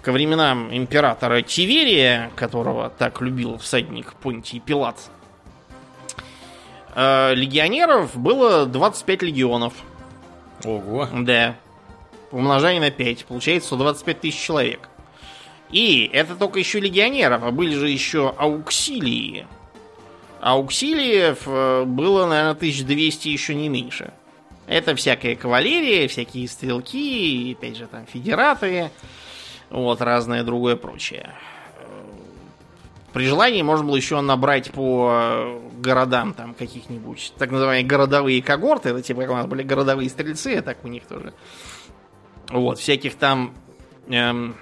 ко временам императора Тиверия, которого так любил всадник Понтий Пилат, э, легионеров было 25 легионов. Ого. Да. Умножая на 5, получается 125 тысяч человек. И это только еще легионеров, а были же еще ауксилии, ауксилиев э, было, наверное, 1200 еще не меньше. Это всякая кавалерия, всякие стрелки, опять же, там, федераты, вот, разное другое прочее. При желании можно было еще набрать по городам там каких-нибудь, так называемые городовые когорты, это типа как у нас были городовые стрельцы, а так у них тоже. Вот, всяких там эм,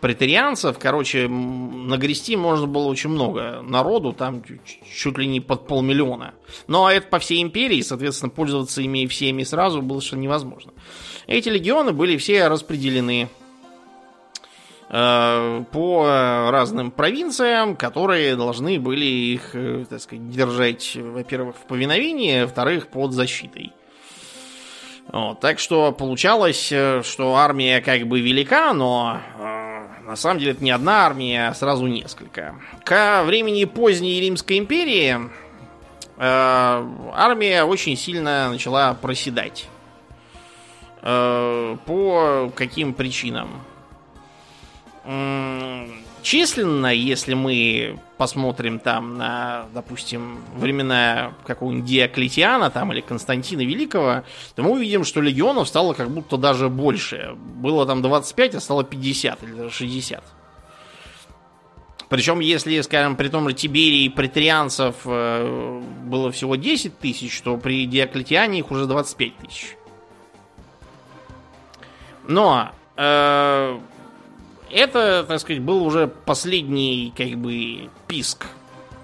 претарианцев, короче, нагрести можно было очень много народу, там чуть ли не под полмиллиона. Но это по всей империи, соответственно, пользоваться ими всеми сразу было совершенно невозможно. Эти легионы были все распределены э, по разным провинциям, которые должны были их, э, так сказать, держать, во-первых, в повиновении, во-вторых, под защитой. Вот, так что получалось, э, что армия как бы велика, но э, на самом деле это не одна армия, а сразу несколько. Ко времени поздней Римской империи э, армия очень сильно начала проседать. Э, по каким причинам? Численно, если мы посмотрим там на, допустим, времена какого-нибудь Диоклетиана там, или Константина Великого, то мы увидим, что легионов стало как будто даже больше. Было там 25, а стало 50 или даже 60. Причем, если, скажем, при том же Тиберии претарианцев э, было всего 10 тысяч, то при Диоклетиане их уже 25 тысяч. Но э, это, так сказать, был уже последний, как бы, писк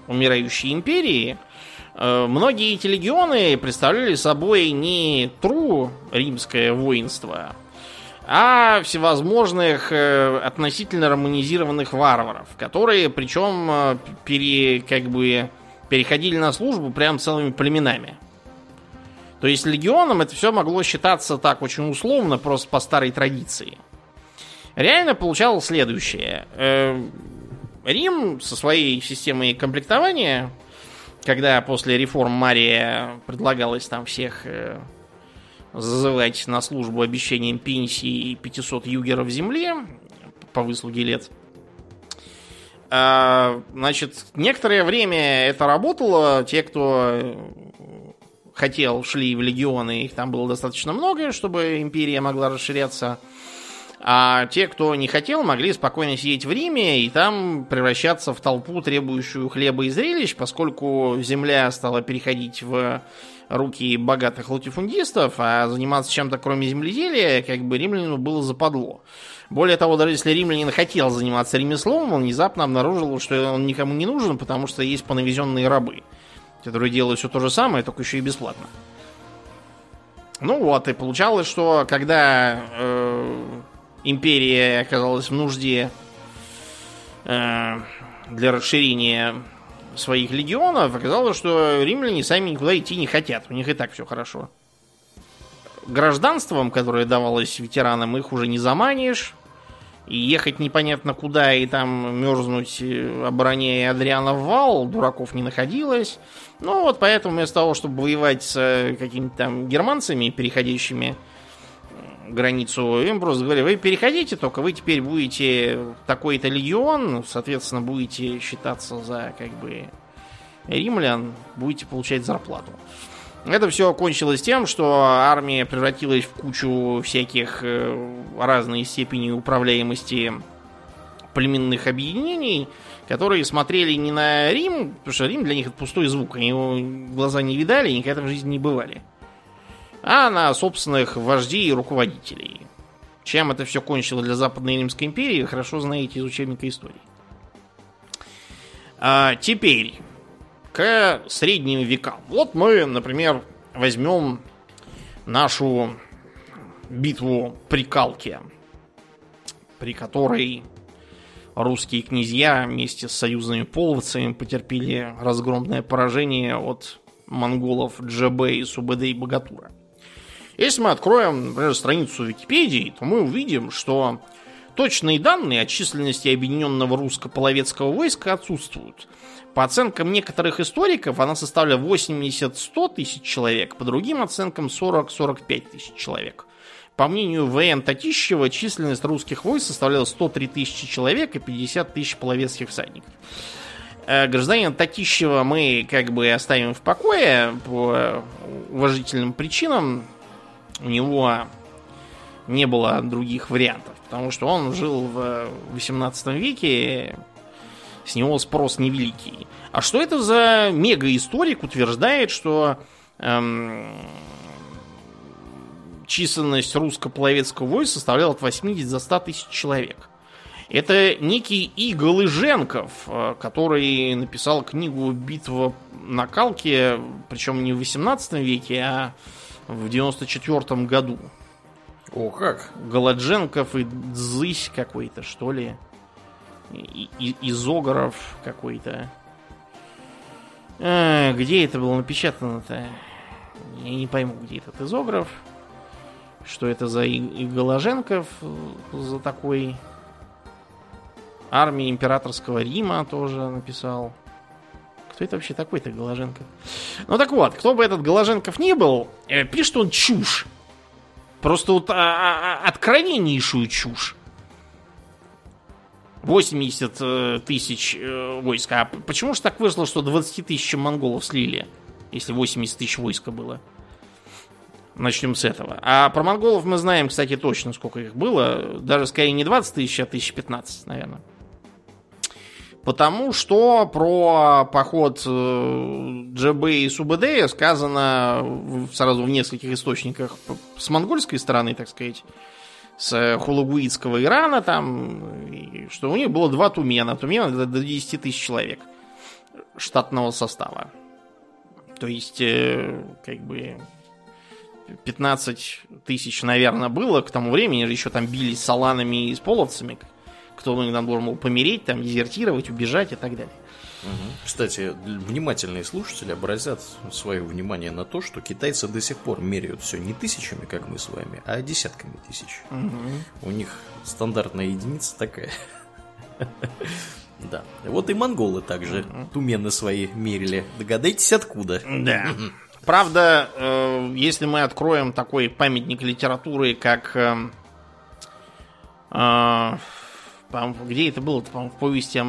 умирающей империи. Э, многие эти легионы представляли собой не тру римское воинство, а всевозможных э, относительно романизированных варваров, которые, причем, э, пере, как бы, переходили на службу прям целыми племенами. То есть легионом это все могло считаться так очень условно, просто по старой традиции. Реально получалось следующее. Э, Рим со своей системой комплектования, когда после реформ Мария предлагалось там всех э, зазывать на службу обещанием пенсии и 500 югеров земли по выслуге лет, э, значит, некоторое время это работало. Те, кто хотел, шли в легионы, их там было достаточно много, чтобы империя могла расширяться. А те, кто не хотел, могли спокойно сидеть в Риме и там превращаться в толпу, требующую хлеба и зрелищ, поскольку земля стала переходить в руки богатых латифундистов, а заниматься чем-то кроме земледелия, как бы римлянину было западло. Более того, даже если римлянин хотел заниматься ремеслом, он внезапно обнаружил, что он никому не нужен, потому что есть понавезенные рабы, которые делают все то же самое, только еще и бесплатно. Ну вот, и получалось, что когда э, империя оказалась в нужде э, для расширения своих легионов, оказалось, что римляне сами никуда идти не хотят. У них и так все хорошо. Гражданством, которое давалось ветеранам, их уже не заманишь. И ехать непонятно куда и там мерзнуть, э, обороняя Адриана в вал, дураков не находилось. Ну вот поэтому вместо того, чтобы воевать с э, какими-то там германцами, переходящими границу, им просто говорили, вы переходите, только вы теперь будете такой-то легион, соответственно, будете считаться за как бы римлян, будете получать зарплату. Это все кончилось тем, что армия превратилась в кучу всяких э, разной степени управляемости племенных объединений, которые смотрели не на Рим, потому что Рим для них это пустой звук, они его глаза не видали никогда в жизни не бывали а на собственных вождей и руководителей. Чем это все кончило для Западной Римской империи, хорошо знаете из учебника истории. А теперь к средним векам. Вот мы, например, возьмем нашу битву при Калке, при которой русские князья вместе с союзными половцами потерпели разгромное поражение от монголов Джабе и Субэдэ и Богатура. Если мы откроем, например, страницу Википедии, то мы увидим, что точные данные о численности объединенного русско-половецкого войска отсутствуют. По оценкам некоторых историков она составляла 80-100 тысяч человек, по другим оценкам 40-45 тысяч человек. По мнению В.Н. Татищева, численность русских войск составляла 103 тысячи человек и 50 тысяч половецких всадников. Э, гражданина Татищева мы как бы оставим в покое по уважительным причинам у него не было других вариантов, потому что он жил в 18 веке, с него спрос невеликий. А что это за мега-историк утверждает, что эм, численность русско-половецкого войска составляла от 80 до 100 тысяч человек? Это некий Игол Иженков, э, который написал книгу «Битва на Калке», причем не в 18 веке, а 94 году. О, как? Голодженков и Дзысь какой-то, что ли. И, и, Изогоров какой-то. А, где это было напечатано-то? Я не пойму, где этот Изогров. Что это за Голоженков за такой армии императорского Рима тоже написал. Кто это вообще такой-то Голоженков? Ну так вот, кто бы этот Голоженков не был, э, пишет он чушь. Просто вот а, а, а откровеннейшую чушь. 80 э, тысяч э, войск. А почему же так вышло, что 20 тысяч монголов слили, если 80 тысяч войска было? Начнем с этого. А про монголов мы знаем, кстати, точно, сколько их было. Даже скорее не 20 тысяч, а 1015, наверное. Потому что про поход э, ДЖБ и СУБД сказано сразу в нескольких источниках с монгольской стороны, так сказать, с Хулагуитского Ирана, там, что у них было два Тумена. Тумена до 10 тысяч человек штатного состава. То есть, э, как бы, 15 тысяч, наверное, было к тому времени, еще там бились с аланами и с половцами, кто там должен был помереть, там, дезертировать, убежать и так далее. Кстати, внимательные слушатели обратят свое внимание на то, что китайцы до сих пор меряют все не тысячами, как мы с вами, а десятками тысяч. Угу. У них стандартная единица такая. Да. Вот и монголы также тумены свои мерили. Догадайтесь, откуда. Да. Правда, э, если мы откроем такой памятник литературы, как где это было? По в повести о,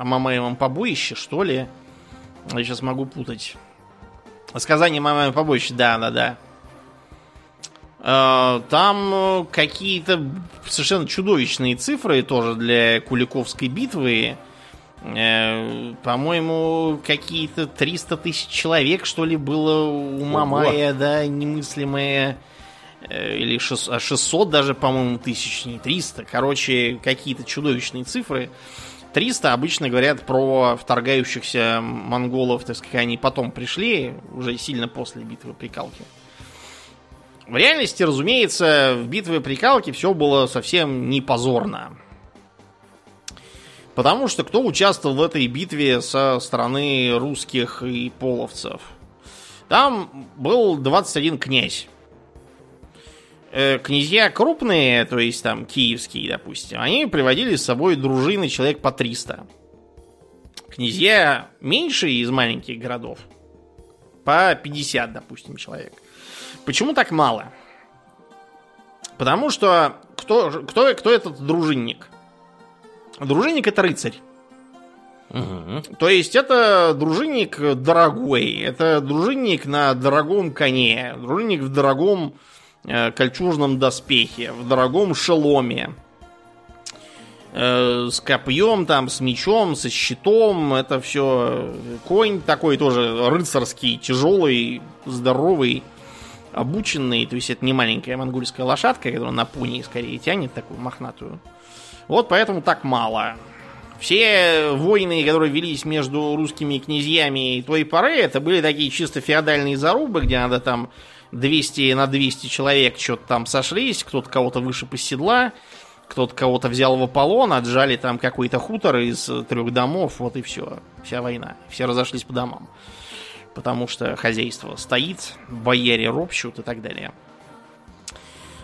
о Мамаевом побоище, что ли? Я сейчас могу путать. Сказание Мамаева побоище, да, да, да. Э, там э, какие-то совершенно чудовищные цифры тоже для Куликовской битвы. Э, по-моему, какие-то 300 тысяч человек, что ли, было у Мамая, да, немыслимое Э, или 600 а даже, по-моему, тысяч, не 300. Короче, какие-то чудовищные цифры. 300 обычно говорят про вторгающихся монголов, так сказать, они потом пришли, уже сильно после битвы при Калке. В реальности, разумеется, в битве при Калке все было совсем не позорно. Потому что кто участвовал в этой битве со стороны русских и половцев? Там был 21 князь. Э, князья крупные, то есть там киевские, допустим, они приводили с собой дружины человек по 300. Князья меньшие из маленьких городов по 50, допустим, человек. Почему так мало? Потому что кто, кто, кто этот дружинник? Дружинник это рыцарь. Угу. То есть это дружинник дорогой, это дружинник на дорогом коне, дружинник в дорогом кольчужном доспехе, в дорогом шеломе, э, с копьем, там, с мечом, со щитом. Это все конь такой тоже рыцарский, тяжелый, здоровый, обученный. То есть это не маленькая монгольская лошадка, которая на пуне скорее тянет такую мохнатую. Вот поэтому так мало. Все войны, которые велись между русскими князьями той поры, это были такие чисто феодальные зарубы, где надо там 200 на 200 человек что-то там сошлись, кто-то кого-то выше из седла, кто-то кого-то взял в Аполлон, отжали там какой-то хутор из трех домов, вот и все. Вся война. Все разошлись по домам. Потому что хозяйство стоит, бояре ропщут и так далее.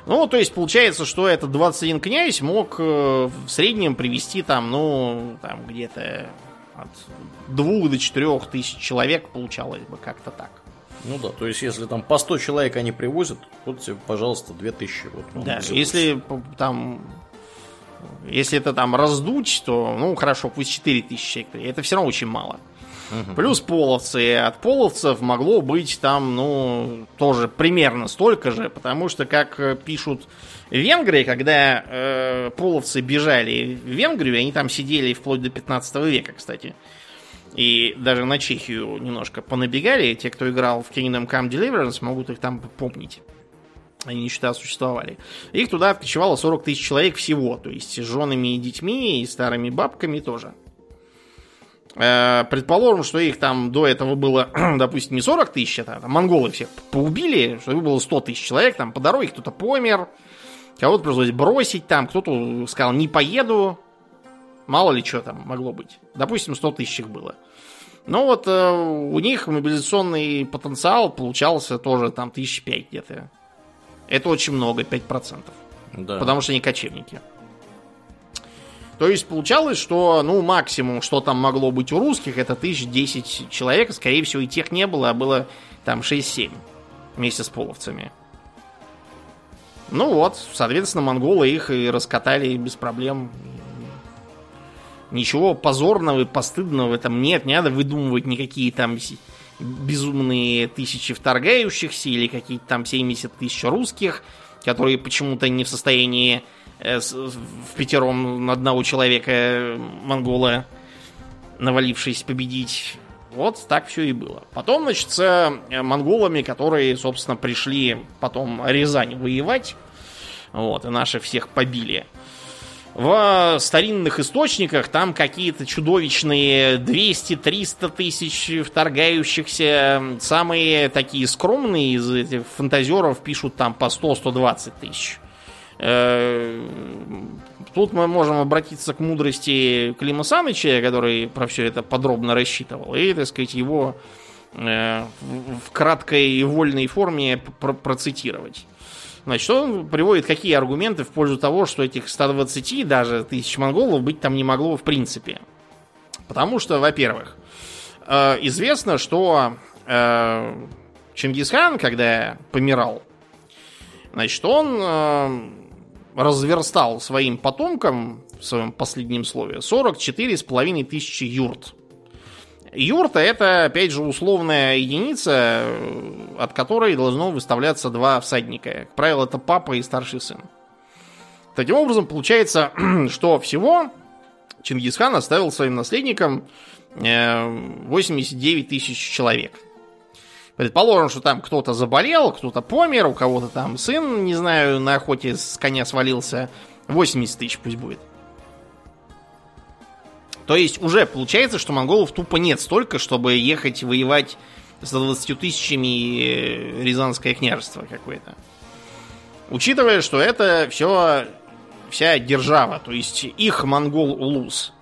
Ну, то есть получается, что этот 21 князь мог э, в среднем привести там, ну, там где-то от двух до четырех тысяч человек получалось бы как-то так. Ну да, то есть если там по 100 человек они привозят, вот тебе, пожалуйста, 2000. Вот, ну, да, если там если это там раздуть, то, ну, хорошо, пусть 4000 человек. Это все равно очень мало. Угу. Плюс половцы. От половцев могло быть там, ну, тоже примерно столько же, потому что, как пишут в Венгрии, когда э, половцы бежали в Венгрию, они там сидели вплоть до 15 века, кстати. И даже на Чехию немножко понабегали. Те, кто играл в Kingdom Come Deliverance, могут их там помнить. Они еще тогда существовали. Их туда откочевало 40 тысяч человек всего. То есть с женами и детьми, и старыми бабками тоже. Э, предположим, что их там до этого было, допустим, не 40 тысяч, а там, монголы всех поубили, что было 100 тысяч человек, там по дороге кто-то помер, кого-то пришлось бросить, там кто-то сказал, не поеду, Мало ли что там могло быть. Допустим, 100 тысяч их было. Ну вот э, у них мобилизационный потенциал получался тоже там тысяч пять где-то. Это очень много, 5%. Да. Потому что они кочевники. То есть получалось, что, ну, максимум, что там могло быть у русских, это тысяч десять человек. Скорее всего, и тех не было, а было там 6-7 вместе с половцами. Ну вот, соответственно, монголы их и раскатали без проблем. Ничего позорного и постыдного в этом нет. Не надо выдумывать никакие там безумные тысячи вторгающихся или какие-то там 70 тысяч русских, которые почему-то не в состоянии э, в пятером на одного человека э, монгола навалившись победить. Вот так все и было. Потом, значит, с э, монголами, которые, собственно, пришли потом Рязань воевать, вот, и наши всех побили. В старинных источниках там какие-то чудовищные 200-300 тысяч вторгающихся. Самые такие скромные из этих фантазеров пишут там по 100-120 тысяч. Э, тут мы можем обратиться к мудрости Клима Саныча, который про все это подробно рассчитывал, и, так сказать, его э, в краткой и вольной форме процитировать. Значит, он приводит какие аргументы в пользу того, что этих 120 даже тысяч монголов быть там не могло в принципе. Потому что, во-первых, э, известно, что э, Чингисхан, когда помирал, значит, он э, разверстал своим потомкам в своем последнем слове 44,5 тысячи юрт. Юрта это, опять же, условная единица, от которой должно выставляться два всадника. Как правило, это папа и старший сын. Таким образом, получается, что всего Чингисхан оставил своим наследникам 89 э, тысяч человек. Предположим, что там кто-то заболел, кто-то помер, у кого-то там сын, не знаю, на охоте с коня свалился. 80 тысяч пусть будет. То есть уже получается, что монголов тупо нет столько, чтобы ехать воевать с 20 тысячами э, Рязанское княжество какое-то. Учитывая, что это все вся держава, то есть их монгол-улус.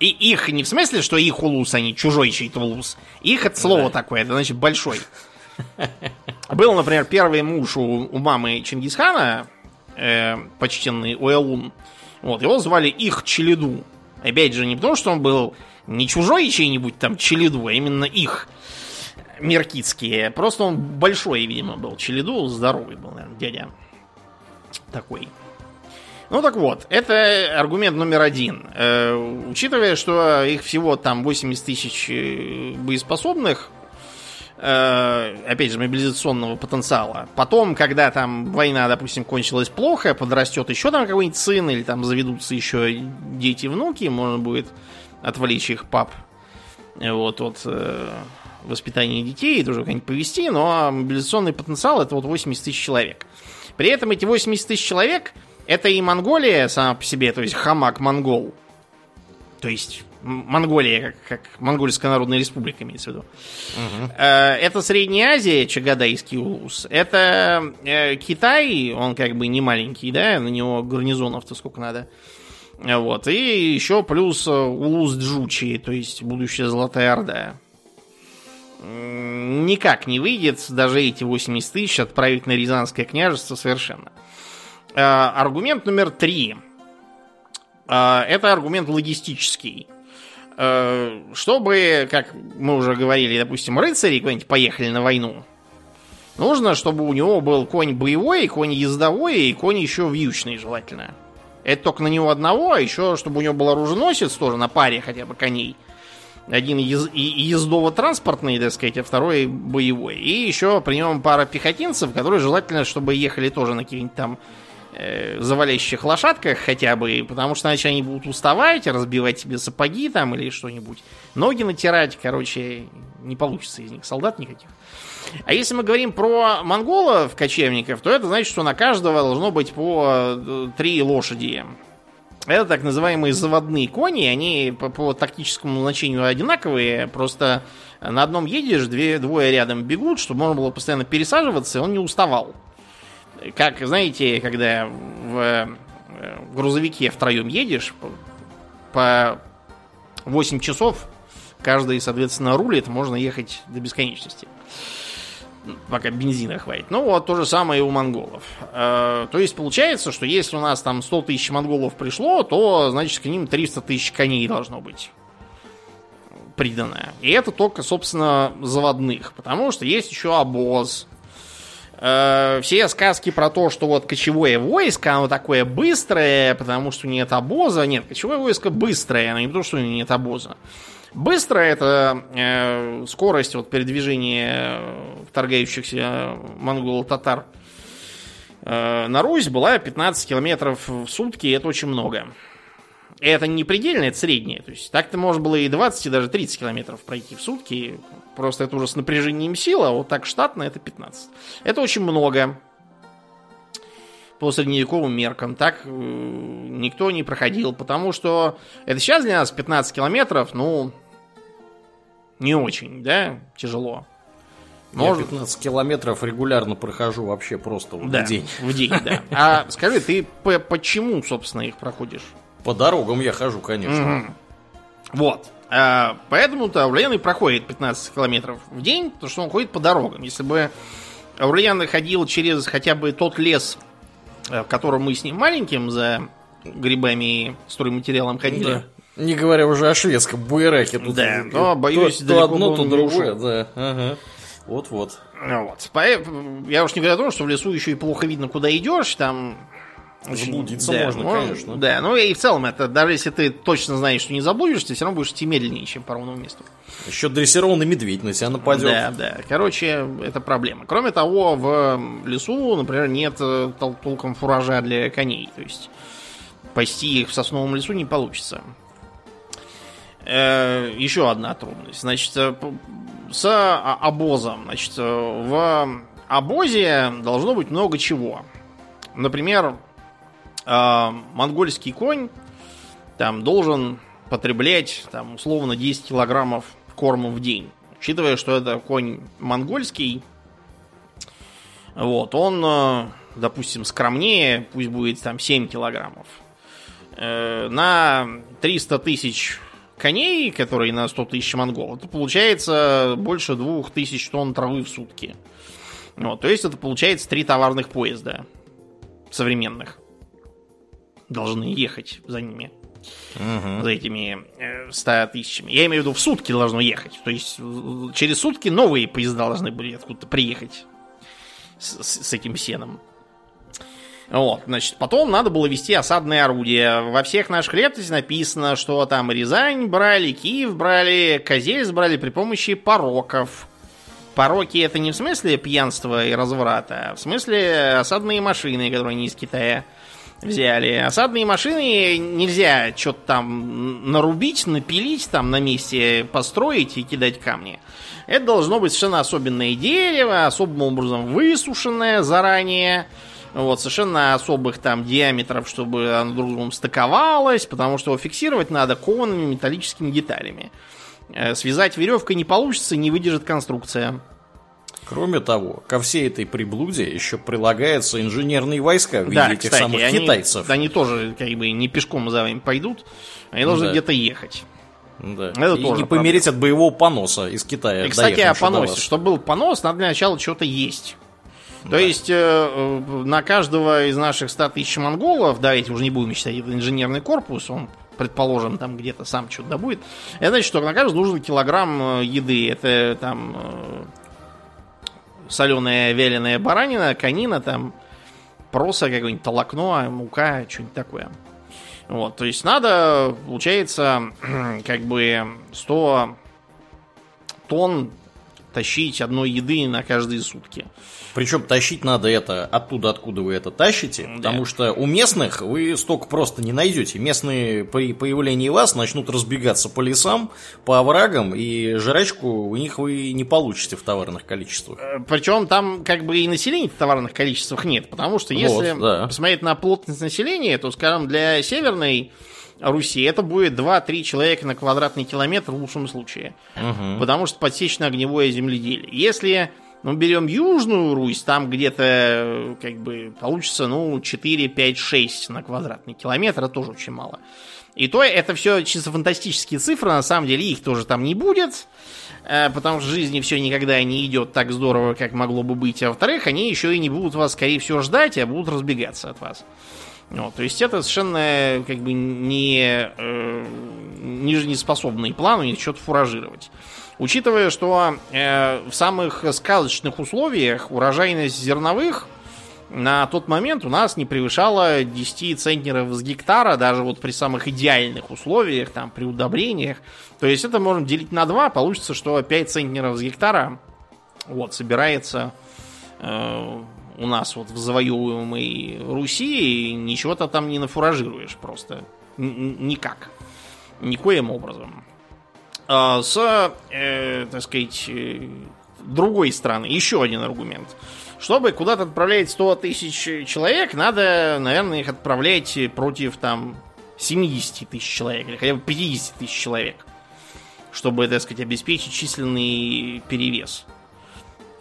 И их не в смысле, что их улус, а не чужой чей-то улус. Их это слово да. такое, это значит большой. Был, например, первый муж у, у мамы Чингисхана, э, почтенный Уэлун. Вот, его звали их Челеду. Опять же, не потому, что он был не чужой чей-нибудь там Челеду, а именно их меркитские. Просто он большой, видимо, был. Челеду здоровый был, наверное, дядя. Такой. Ну так вот, это аргумент номер один. Э, учитывая, что их всего там 80 тысяч э, боеспособных, опять же, мобилизационного потенциала. Потом, когда там война, допустим, кончилась плохо, подрастет еще там какой-нибудь сын, или там заведутся еще дети, внуки, можно будет отвлечь их пап вот, от э, воспитания детей, тоже как-нибудь повести, но мобилизационный потенциал это вот 80 тысяч человек. При этом эти 80 тысяч человек это и Монголия сама по себе, то есть хамак-монгол. То есть Монголия, как, как Монгольская Народная Республика, имеется в виду. Угу. Это Средняя Азия, Чагадайский улус. Это э, Китай, он как бы не маленький, да, на него гарнизонов-то сколько надо. Вот. И еще плюс э, улус Джучи, то есть будущая Золотая Орда. Никак не выйдет даже эти 80 тысяч отправить на Рязанское княжество совершенно. Аргумент номер три. Это аргумент логистический. Э, чтобы, как мы уже говорили, допустим, рыцари куда-нибудь поехали на войну, нужно, чтобы у него был конь боевой, конь ездовой и конь еще вьючный желательно. Это только на него одного, а еще, чтобы у него был оруженосец тоже на паре хотя бы коней. Один ез- ездово-транспортный, так сказать, а второй боевой. И еще при нем пара пехотинцев, которые желательно, чтобы ехали тоже на каких-нибудь там э, завалящих лошадках хотя бы, потому что иначе они будут уставать, разбивать себе сапоги там или что-нибудь. Ноги натирать, короче, не получится из них солдат никаких. А если мы говорим про монголов, кочевников, то это значит, что на каждого должно быть по э, три лошади. Это так называемые заводные кони, они по, по тактическому значению одинаковые, просто на одном едешь, две, двое рядом бегут, чтобы можно было постоянно пересаживаться, и он не уставал. Как, знаете, когда в э, грузовике втроем едешь, по 8 часов каждый, соответственно, рулит, можно ехать до бесконечности. Пока бензина хватит. Ну вот то же самое и у монголов. Э, то есть получается, что если у нас там 100 тысяч монголов пришло, то значит к ним 300 тысяч коней должно быть придано. И это только, собственно, заводных. Потому что есть еще обоз. Э, все сказки про то, что вот кочевое войско, оно такое быстрое, потому что нет обоза. Нет, кочевое войско быстрое, но не потому, что нет обоза. Быстро это э, скорость вот, передвижения вторгающихся монгол-татар э, на Русь была 15 километров в сутки, это очень много. Это не предельное, это среднее. То есть так-то можно было и 20, и даже 30 километров пройти в сутки. Просто это уже с напряжением сил, а вот так штатно это 15. Это очень много по средневековым меркам. Так э, никто не проходил, потому что это сейчас для нас 15 километров, ну, не очень, да, тяжело. Может... Я 15 километров регулярно прохожу вообще просто да, в день. В день, да. А скажи, ты по почему, собственно, их проходишь? По дорогам я хожу, конечно. Угу. Вот. А, поэтому-то Аурлиан проходит 15 километров в день, потому что он ходит по дорогам. Если бы Аурлиан ходил через хотя бы тот лес, э, в котором мы с ним маленьким за грибами и стройматериалом ходили, да. Не говоря уже о шведском буераке. Тут да, но, боюсь, то, то одно, то другое, да. Ага. Вот-вот. Вот. Я уж не говорю о том, что в лесу еще и плохо видно, куда идешь, там... Заблудиться да, можно, ну, конечно. Да, ну и в целом это, даже если ты точно знаешь, что не заблудишься, все равно будешь идти медленнее, чем по ровному месту. Еще дрессированный медведь на тебя нападет. Да, да. Короче, это проблема. Кроме того, в лесу, например, нет э, толком фуража для коней. То есть пасти их в сосновом лесу не получится. Э, еще одна трудность. Значит, э, с обозом. Значит, э, в обозе должно быть много чего. Например, монгольский конь там должен потреблять там, условно 10 килограммов корма в день. Учитывая, что это конь монгольский, вот, он, допустим, скромнее, пусть будет там 7 килограммов. На 300 тысяч коней, которые на 100 тысяч монгол, это получается больше 2000 тонн травы в сутки. Вот, то есть это получается три товарных поезда современных. Должны ехать за ними. Угу. За этими 100 тысячами. Я имею в виду, в сутки должно ехать. То есть через сутки новые поезда должны были откуда-то приехать с, с этим сеном. Вот, значит, потом надо было вести осадные орудия. Во всех наших летописях написано, что там Рязань брали, Киев брали, Козельск брали при помощи пороков. Пороки это не в смысле пьянства и разврата, а в смысле осадные машины, которые они из Китая взяли. Осадные машины нельзя что-то там нарубить, напилить, там на месте построить и кидать камни. Это должно быть совершенно особенное дерево, особым образом высушенное заранее, вот, совершенно особых там диаметров, чтобы оно друг с другом стыковалось, потому что его фиксировать надо коваными металлическими деталями. Э, связать веревкой не получится, не выдержит конструкция. Кроме того, ко всей этой приблуде еще прилагаются инженерные войска в виде да, этих кстати, самых они, китайцев. Они тоже как бы не пешком за вами пойдут, они должны да. где-то ехать. Да. Это и тоже не помереть от боевого поноса из Китая. И, кстати, о поносе. Чтобы был понос, надо для начала что-то есть. То есть э, э, на каждого из наших 100 тысяч монголов, давайте уже не будем считать это инженерный корпус, он, предположим, там где-то сам что-то добудет. Это значит, что на каждого нужен килограмм э, еды. Это там э, соленая вяленая баранина, конина, там проса какое-нибудь, толокно, мука, что-нибудь такое. Вот, то есть надо, получается, как бы 100 тонн тащить одной еды на каждые сутки. Причем тащить надо это оттуда, откуда вы это тащите, да. потому что у местных вы столько просто не найдете. Местные при появлении вас начнут разбегаться по лесам, по оврагам, и жрачку у них вы не получите в товарных количествах. Э, Причем там как бы и населения в товарных количествах нет, потому что если вот, да. посмотреть на плотность населения, то, скажем, для северной Руси, это будет 2-3 человека на квадратный километр в лучшем случае. Угу. Потому что подсечно-огневое земледелие. Если ну, берем Южную Русь, там где-то как бы получится, ну, 4, 5, 6 на квадратный километр, это тоже очень мало. И то это все чисто фантастические цифры, на самом деле их тоже там не будет. э, потому что в жизни все никогда не идет так здорово, как могло бы быть. А во-вторых, они еще и не будут вас, скорее всего, ждать, а будут разбегаться от вас. Вот, то есть это совершенно как бы не, э, не жизнеспособный план, у них что-то фуражировать. Учитывая, что э, в самых сказочных условиях урожайность зерновых на тот момент у нас не превышала 10 центнеров с гектара, даже вот при самых идеальных условиях, там, при удобрениях. То есть это можно делить на 2, получится, что 5 центнеров с гектара вот, собирается э, у нас вот в завоевываемой Руси, ничего-то там не нафуражируешь просто. Н никак. Никоим образом. А с, э, так сказать, э, другой стороны, еще один аргумент. Чтобы куда-то отправлять 100 тысяч человек, надо, наверное, их отправлять против там 70 тысяч человек или хотя бы 50 тысяч человек, чтобы, так сказать, обеспечить численный перевес.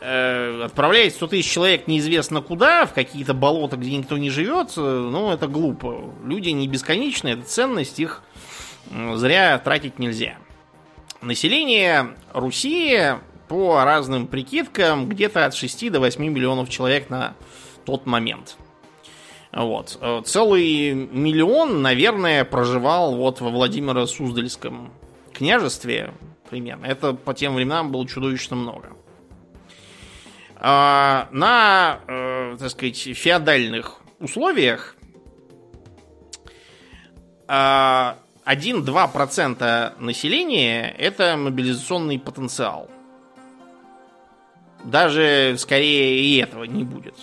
Э, отправлять 100 тысяч человек неизвестно куда, в какие-то болота, где никто не живет, э, ну, это глупо. Люди не бесконечные, это ценность, их зря тратить нельзя. Население Руси по разным прикидкам где-то от 6 до 8 миллионов человек на тот момент. Вот. Э, целый миллион, наверное, проживал вот во Владимиро-Суздальском княжестве примерно. Это по тем временам было чудовищно много. А на, э, так сказать, феодальных условиях а, 1-2% населения это мобилизационный потенциал. Даже скорее и этого не будет.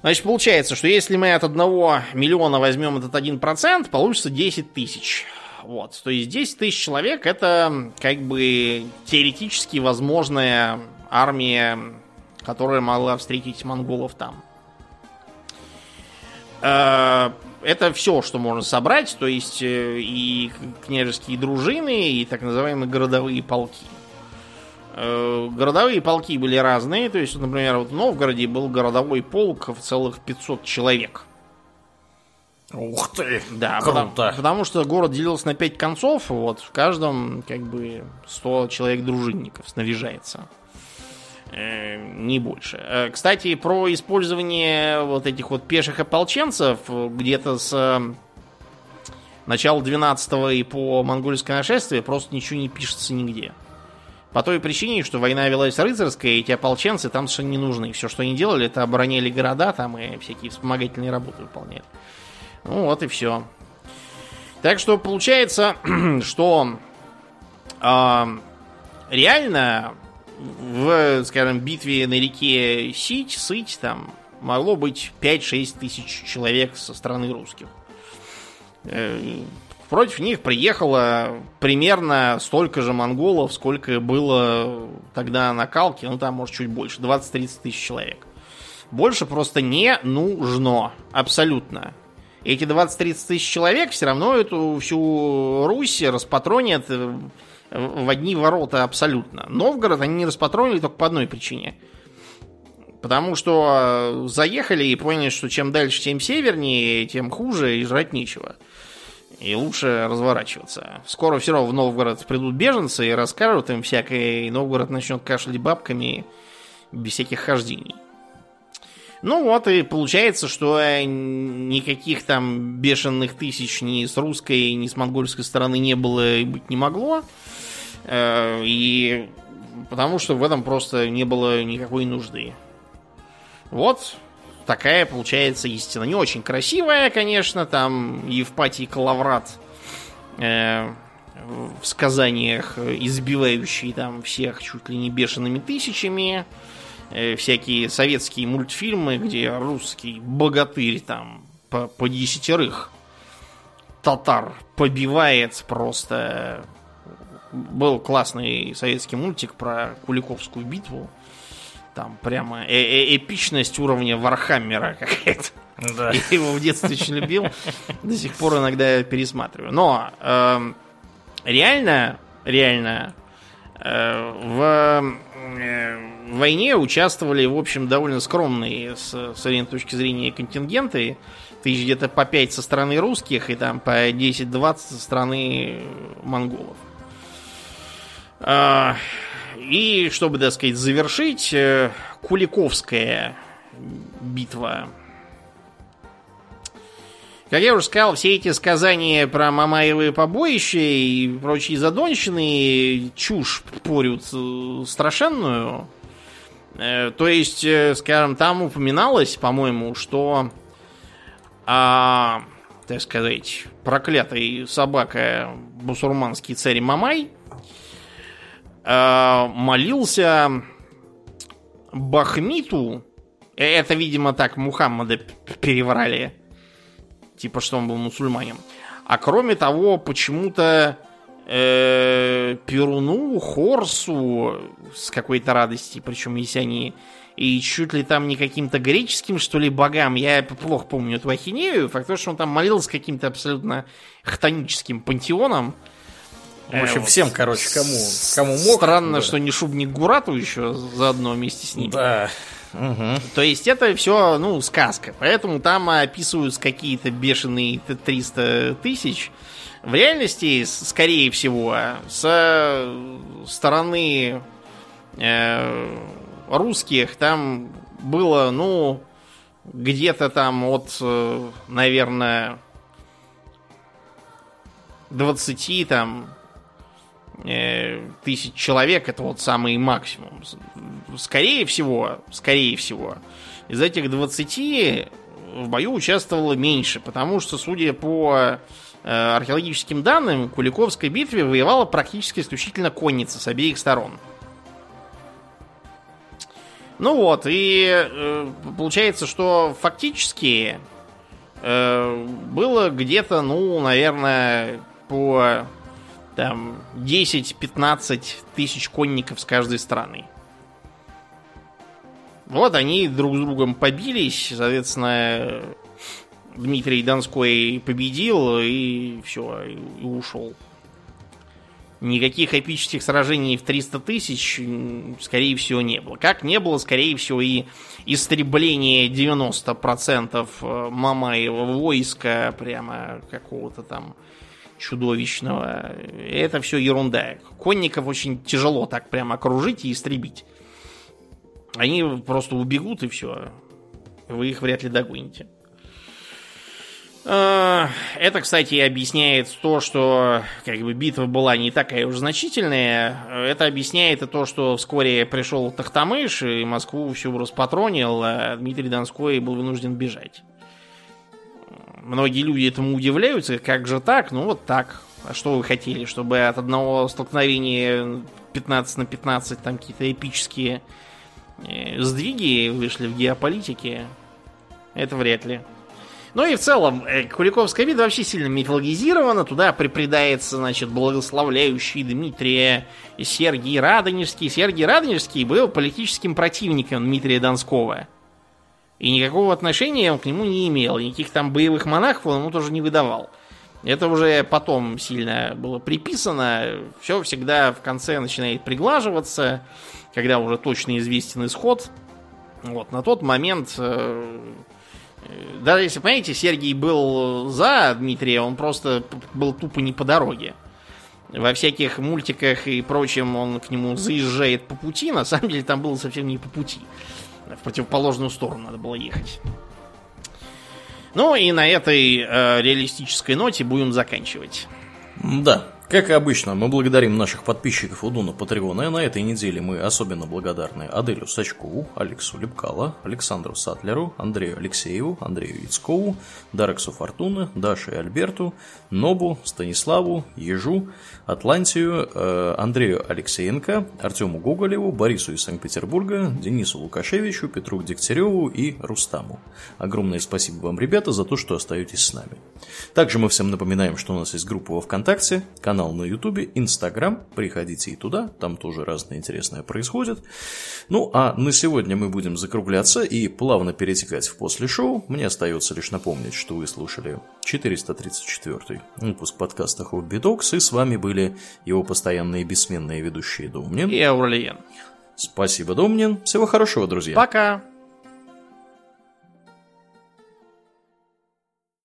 Значит, получается, что если мы от 1 миллиона возьмем этот 1%, получится 10 тысяч. Вот. То есть 10 тысяч человек это как бы теоретически возможная армия, которая могла встретить монголов там. Э, это все, что можно собрать, то есть э, и княжеские дружины, и так называемые городовые полки. Э, городовые полки были разные, то есть, например, вот в Новгороде был городовой полк в целых 500 человек. Ух ты! Да, круто. Потому, потому что город делился на 5 концов, вот в каждом как бы 100 человек дружинников снаряжается. Э, не больше. Э, кстати, про использование вот этих вот пеших ополченцев где-то с э, начала 12 и по монгольское нашествие просто ничего не пишется нигде. По той причине, что война велась рыцарская, и эти ополченцы там совершенно не нужны. Все, что они делали, это обороняли города там и всякие вспомогательные работы выполняли. Ну вот и все. Так что получается, что э, реально в, скажем, битве на реке Сить, Сыть, там могло быть 5-6 тысяч человек со стороны русских. Э, против них приехало примерно столько же монголов, сколько было тогда на Калке, ну там, может, чуть больше, 20-30 тысяч человек. Больше просто не нужно. Абсолютно. Эти 20-30 тысяч человек все равно эту всю Русь распатронят э, в одни ворота абсолютно. Новгород они не распатронили только по одной причине. Потому что э, заехали и поняли, что чем дальше, тем севернее, тем хуже, и жрать нечего. И лучше разворачиваться. Скоро все равно в Новгород придут беженцы и расскажут им всякое, и Новгород начнет кашлять бабками без всяких хождений. Ну вот и получается, что э, никаких там бешеных тысяч ни с русской, ни с монгольской стороны не было и быть не могло. Э, и потому что в этом просто не было никакой нужды. Вот такая получается истина. Не очень красивая, конечно, там Евпатий Калаврат э, в сказаниях избивающий там всех чуть ли не бешеными тысячами. Э, всякие советские мультфильмы, где русский богатырь там по, по десятерых татар побивает просто был классный советский мультик про Куликовскую битву. Там прямо э -э эпичность уровня Warhammer а какая-то. Да. Я его в детстве очень любил. До сих пор иногда пересматриваю. Но э, реально, реально э, в э, войне участвовали, в общем, довольно скромные с современной точки зрения контингенты. Тысяч где-то по 5 со стороны русских и там по 10-20 со стороны монголов. И, чтобы, так сказать, завершить, э, Куликовская битва. Как я уже сказал, все эти сказания про Мамаевые побоища и прочие задонщины чушь порют э, страшенную. Э, то есть, скажем, там упоминалось, по-моему, что, а, так сказать, проклятый собака бусурманский царь Мамай молился Бахмиту. Э, это, видимо, так Мухаммада переврали. Типа, что он был мусульманин. А кроме того, почему-то э, Перуну, Хорсу с какой-то радости, причем если они и чуть ли там не каким-то греческим, что ли, богам, я плохо помню эту ахинею, факт то, что он там молился каким-то абсолютно хтоническим пантеоном, в общем, э, всем, короче, кому, кому мог. Странно, да. что не шубник Гурату еще заодно вместе с ним. Да. Угу. То есть это все, ну, сказка. Поэтому там описываются какие-то бешеные 300 тысяч. В реальности, скорее всего, со стороны э, русских там было, ну, где-то там от, э, наверное, 20 там Э, тысяч человек это вот самый максимум. Скорее всего, скорее всего, из этих 20 в бою участвовало меньше, потому что, судя по э, археологическим данным, в Куликовской битве воевала практически исключительно конница с обеих сторон. Ну вот, и э, получается, что фактически э, было где-то, ну, наверное, по там 10-15 тысяч конников с каждой стороны. Вот они друг с другом побились, соответственно, Дмитрий Донской победил и все, и, и ушел. Никаких эпических сражений в 300 тысяч, скорее всего, не было. Как не было, скорее всего, и истребление 90% э, Мамаева войска, прямо какого-то там чудовищного. Это все ерунда. Конников очень тяжело так прямо окружить и истребить. Они просто убегут и все. Вы их вряд ли догоните. А, это, кстати, объясняет то, что как бы битва была не такая уж значительная. Это объясняет и то, что вскоре пришел Тахтамыш и Москву всю распатронил, а Дмитрий Донской был вынужден бежать многие люди этому удивляются, как же так? Ну вот так. А что вы хотели, чтобы от одного столкновения 15 на 15 там какие-то эпические э, сдвиги вышли в геополитике? Это вряд ли. Ну и в целом, э, Куликовская битва вообще сильно мифологизирована. Туда припредается, значит, благословляющий Дмитрия Сергий Радонежский. Сергий Радонежский был политическим противником Дмитрия Донского. И никакого отношения он к нему не имел. Никаких там боевых монахов он ему тоже не выдавал. Это уже потом сильно было приписано. Все всегда в конце начинает приглаживаться, когда уже точно известен исход. Вот, на тот момент, э, даже если, понимаете, Сергий был за Дмитрия, он просто был тупо не по дороге. Во всяких мультиках и прочем он к нему заезжает по пути, на самом деле там было совсем не по пути. В противоположную сторону надо было ехать. Ну и на этой э, реалистической ноте будем заканчивать. Да. Как и обычно, мы благодарим наших подписчиков у Дуна Патреона, и на этой неделе мы особенно благодарны Аделю Сачкову, Алексу Лепкало, Александру Сатлеру, Андрею Алексееву, Андрею Яцкову, Дарексу Фортуны, Даше и Альберту, Нобу, Станиславу, Ежу, Атлантию, э, Андрею Алексеенко, Артему Гоголеву, Борису из Санкт-Петербурга, Денису Лукашевичу, Петру Дегтяреву и Рустаму. Огромное спасибо вам, ребята, за то, что остаетесь с нами. Также мы всем напоминаем, что у нас есть группа во Вконтакте, канал на Ютубе, Инстаграм. Приходите и туда, там тоже разное интересное происходит. Ну, а на сегодня мы будем закругляться и плавно перетекать в после шоу. Мне остается лишь напомнить, что вы слушали 434 выпуск подкаста Хобби Докс, и с вами были его постоянные бессменные ведущие Домнин и Аурлиен. Спасибо, Домнин. Всего хорошего, друзья. Пока.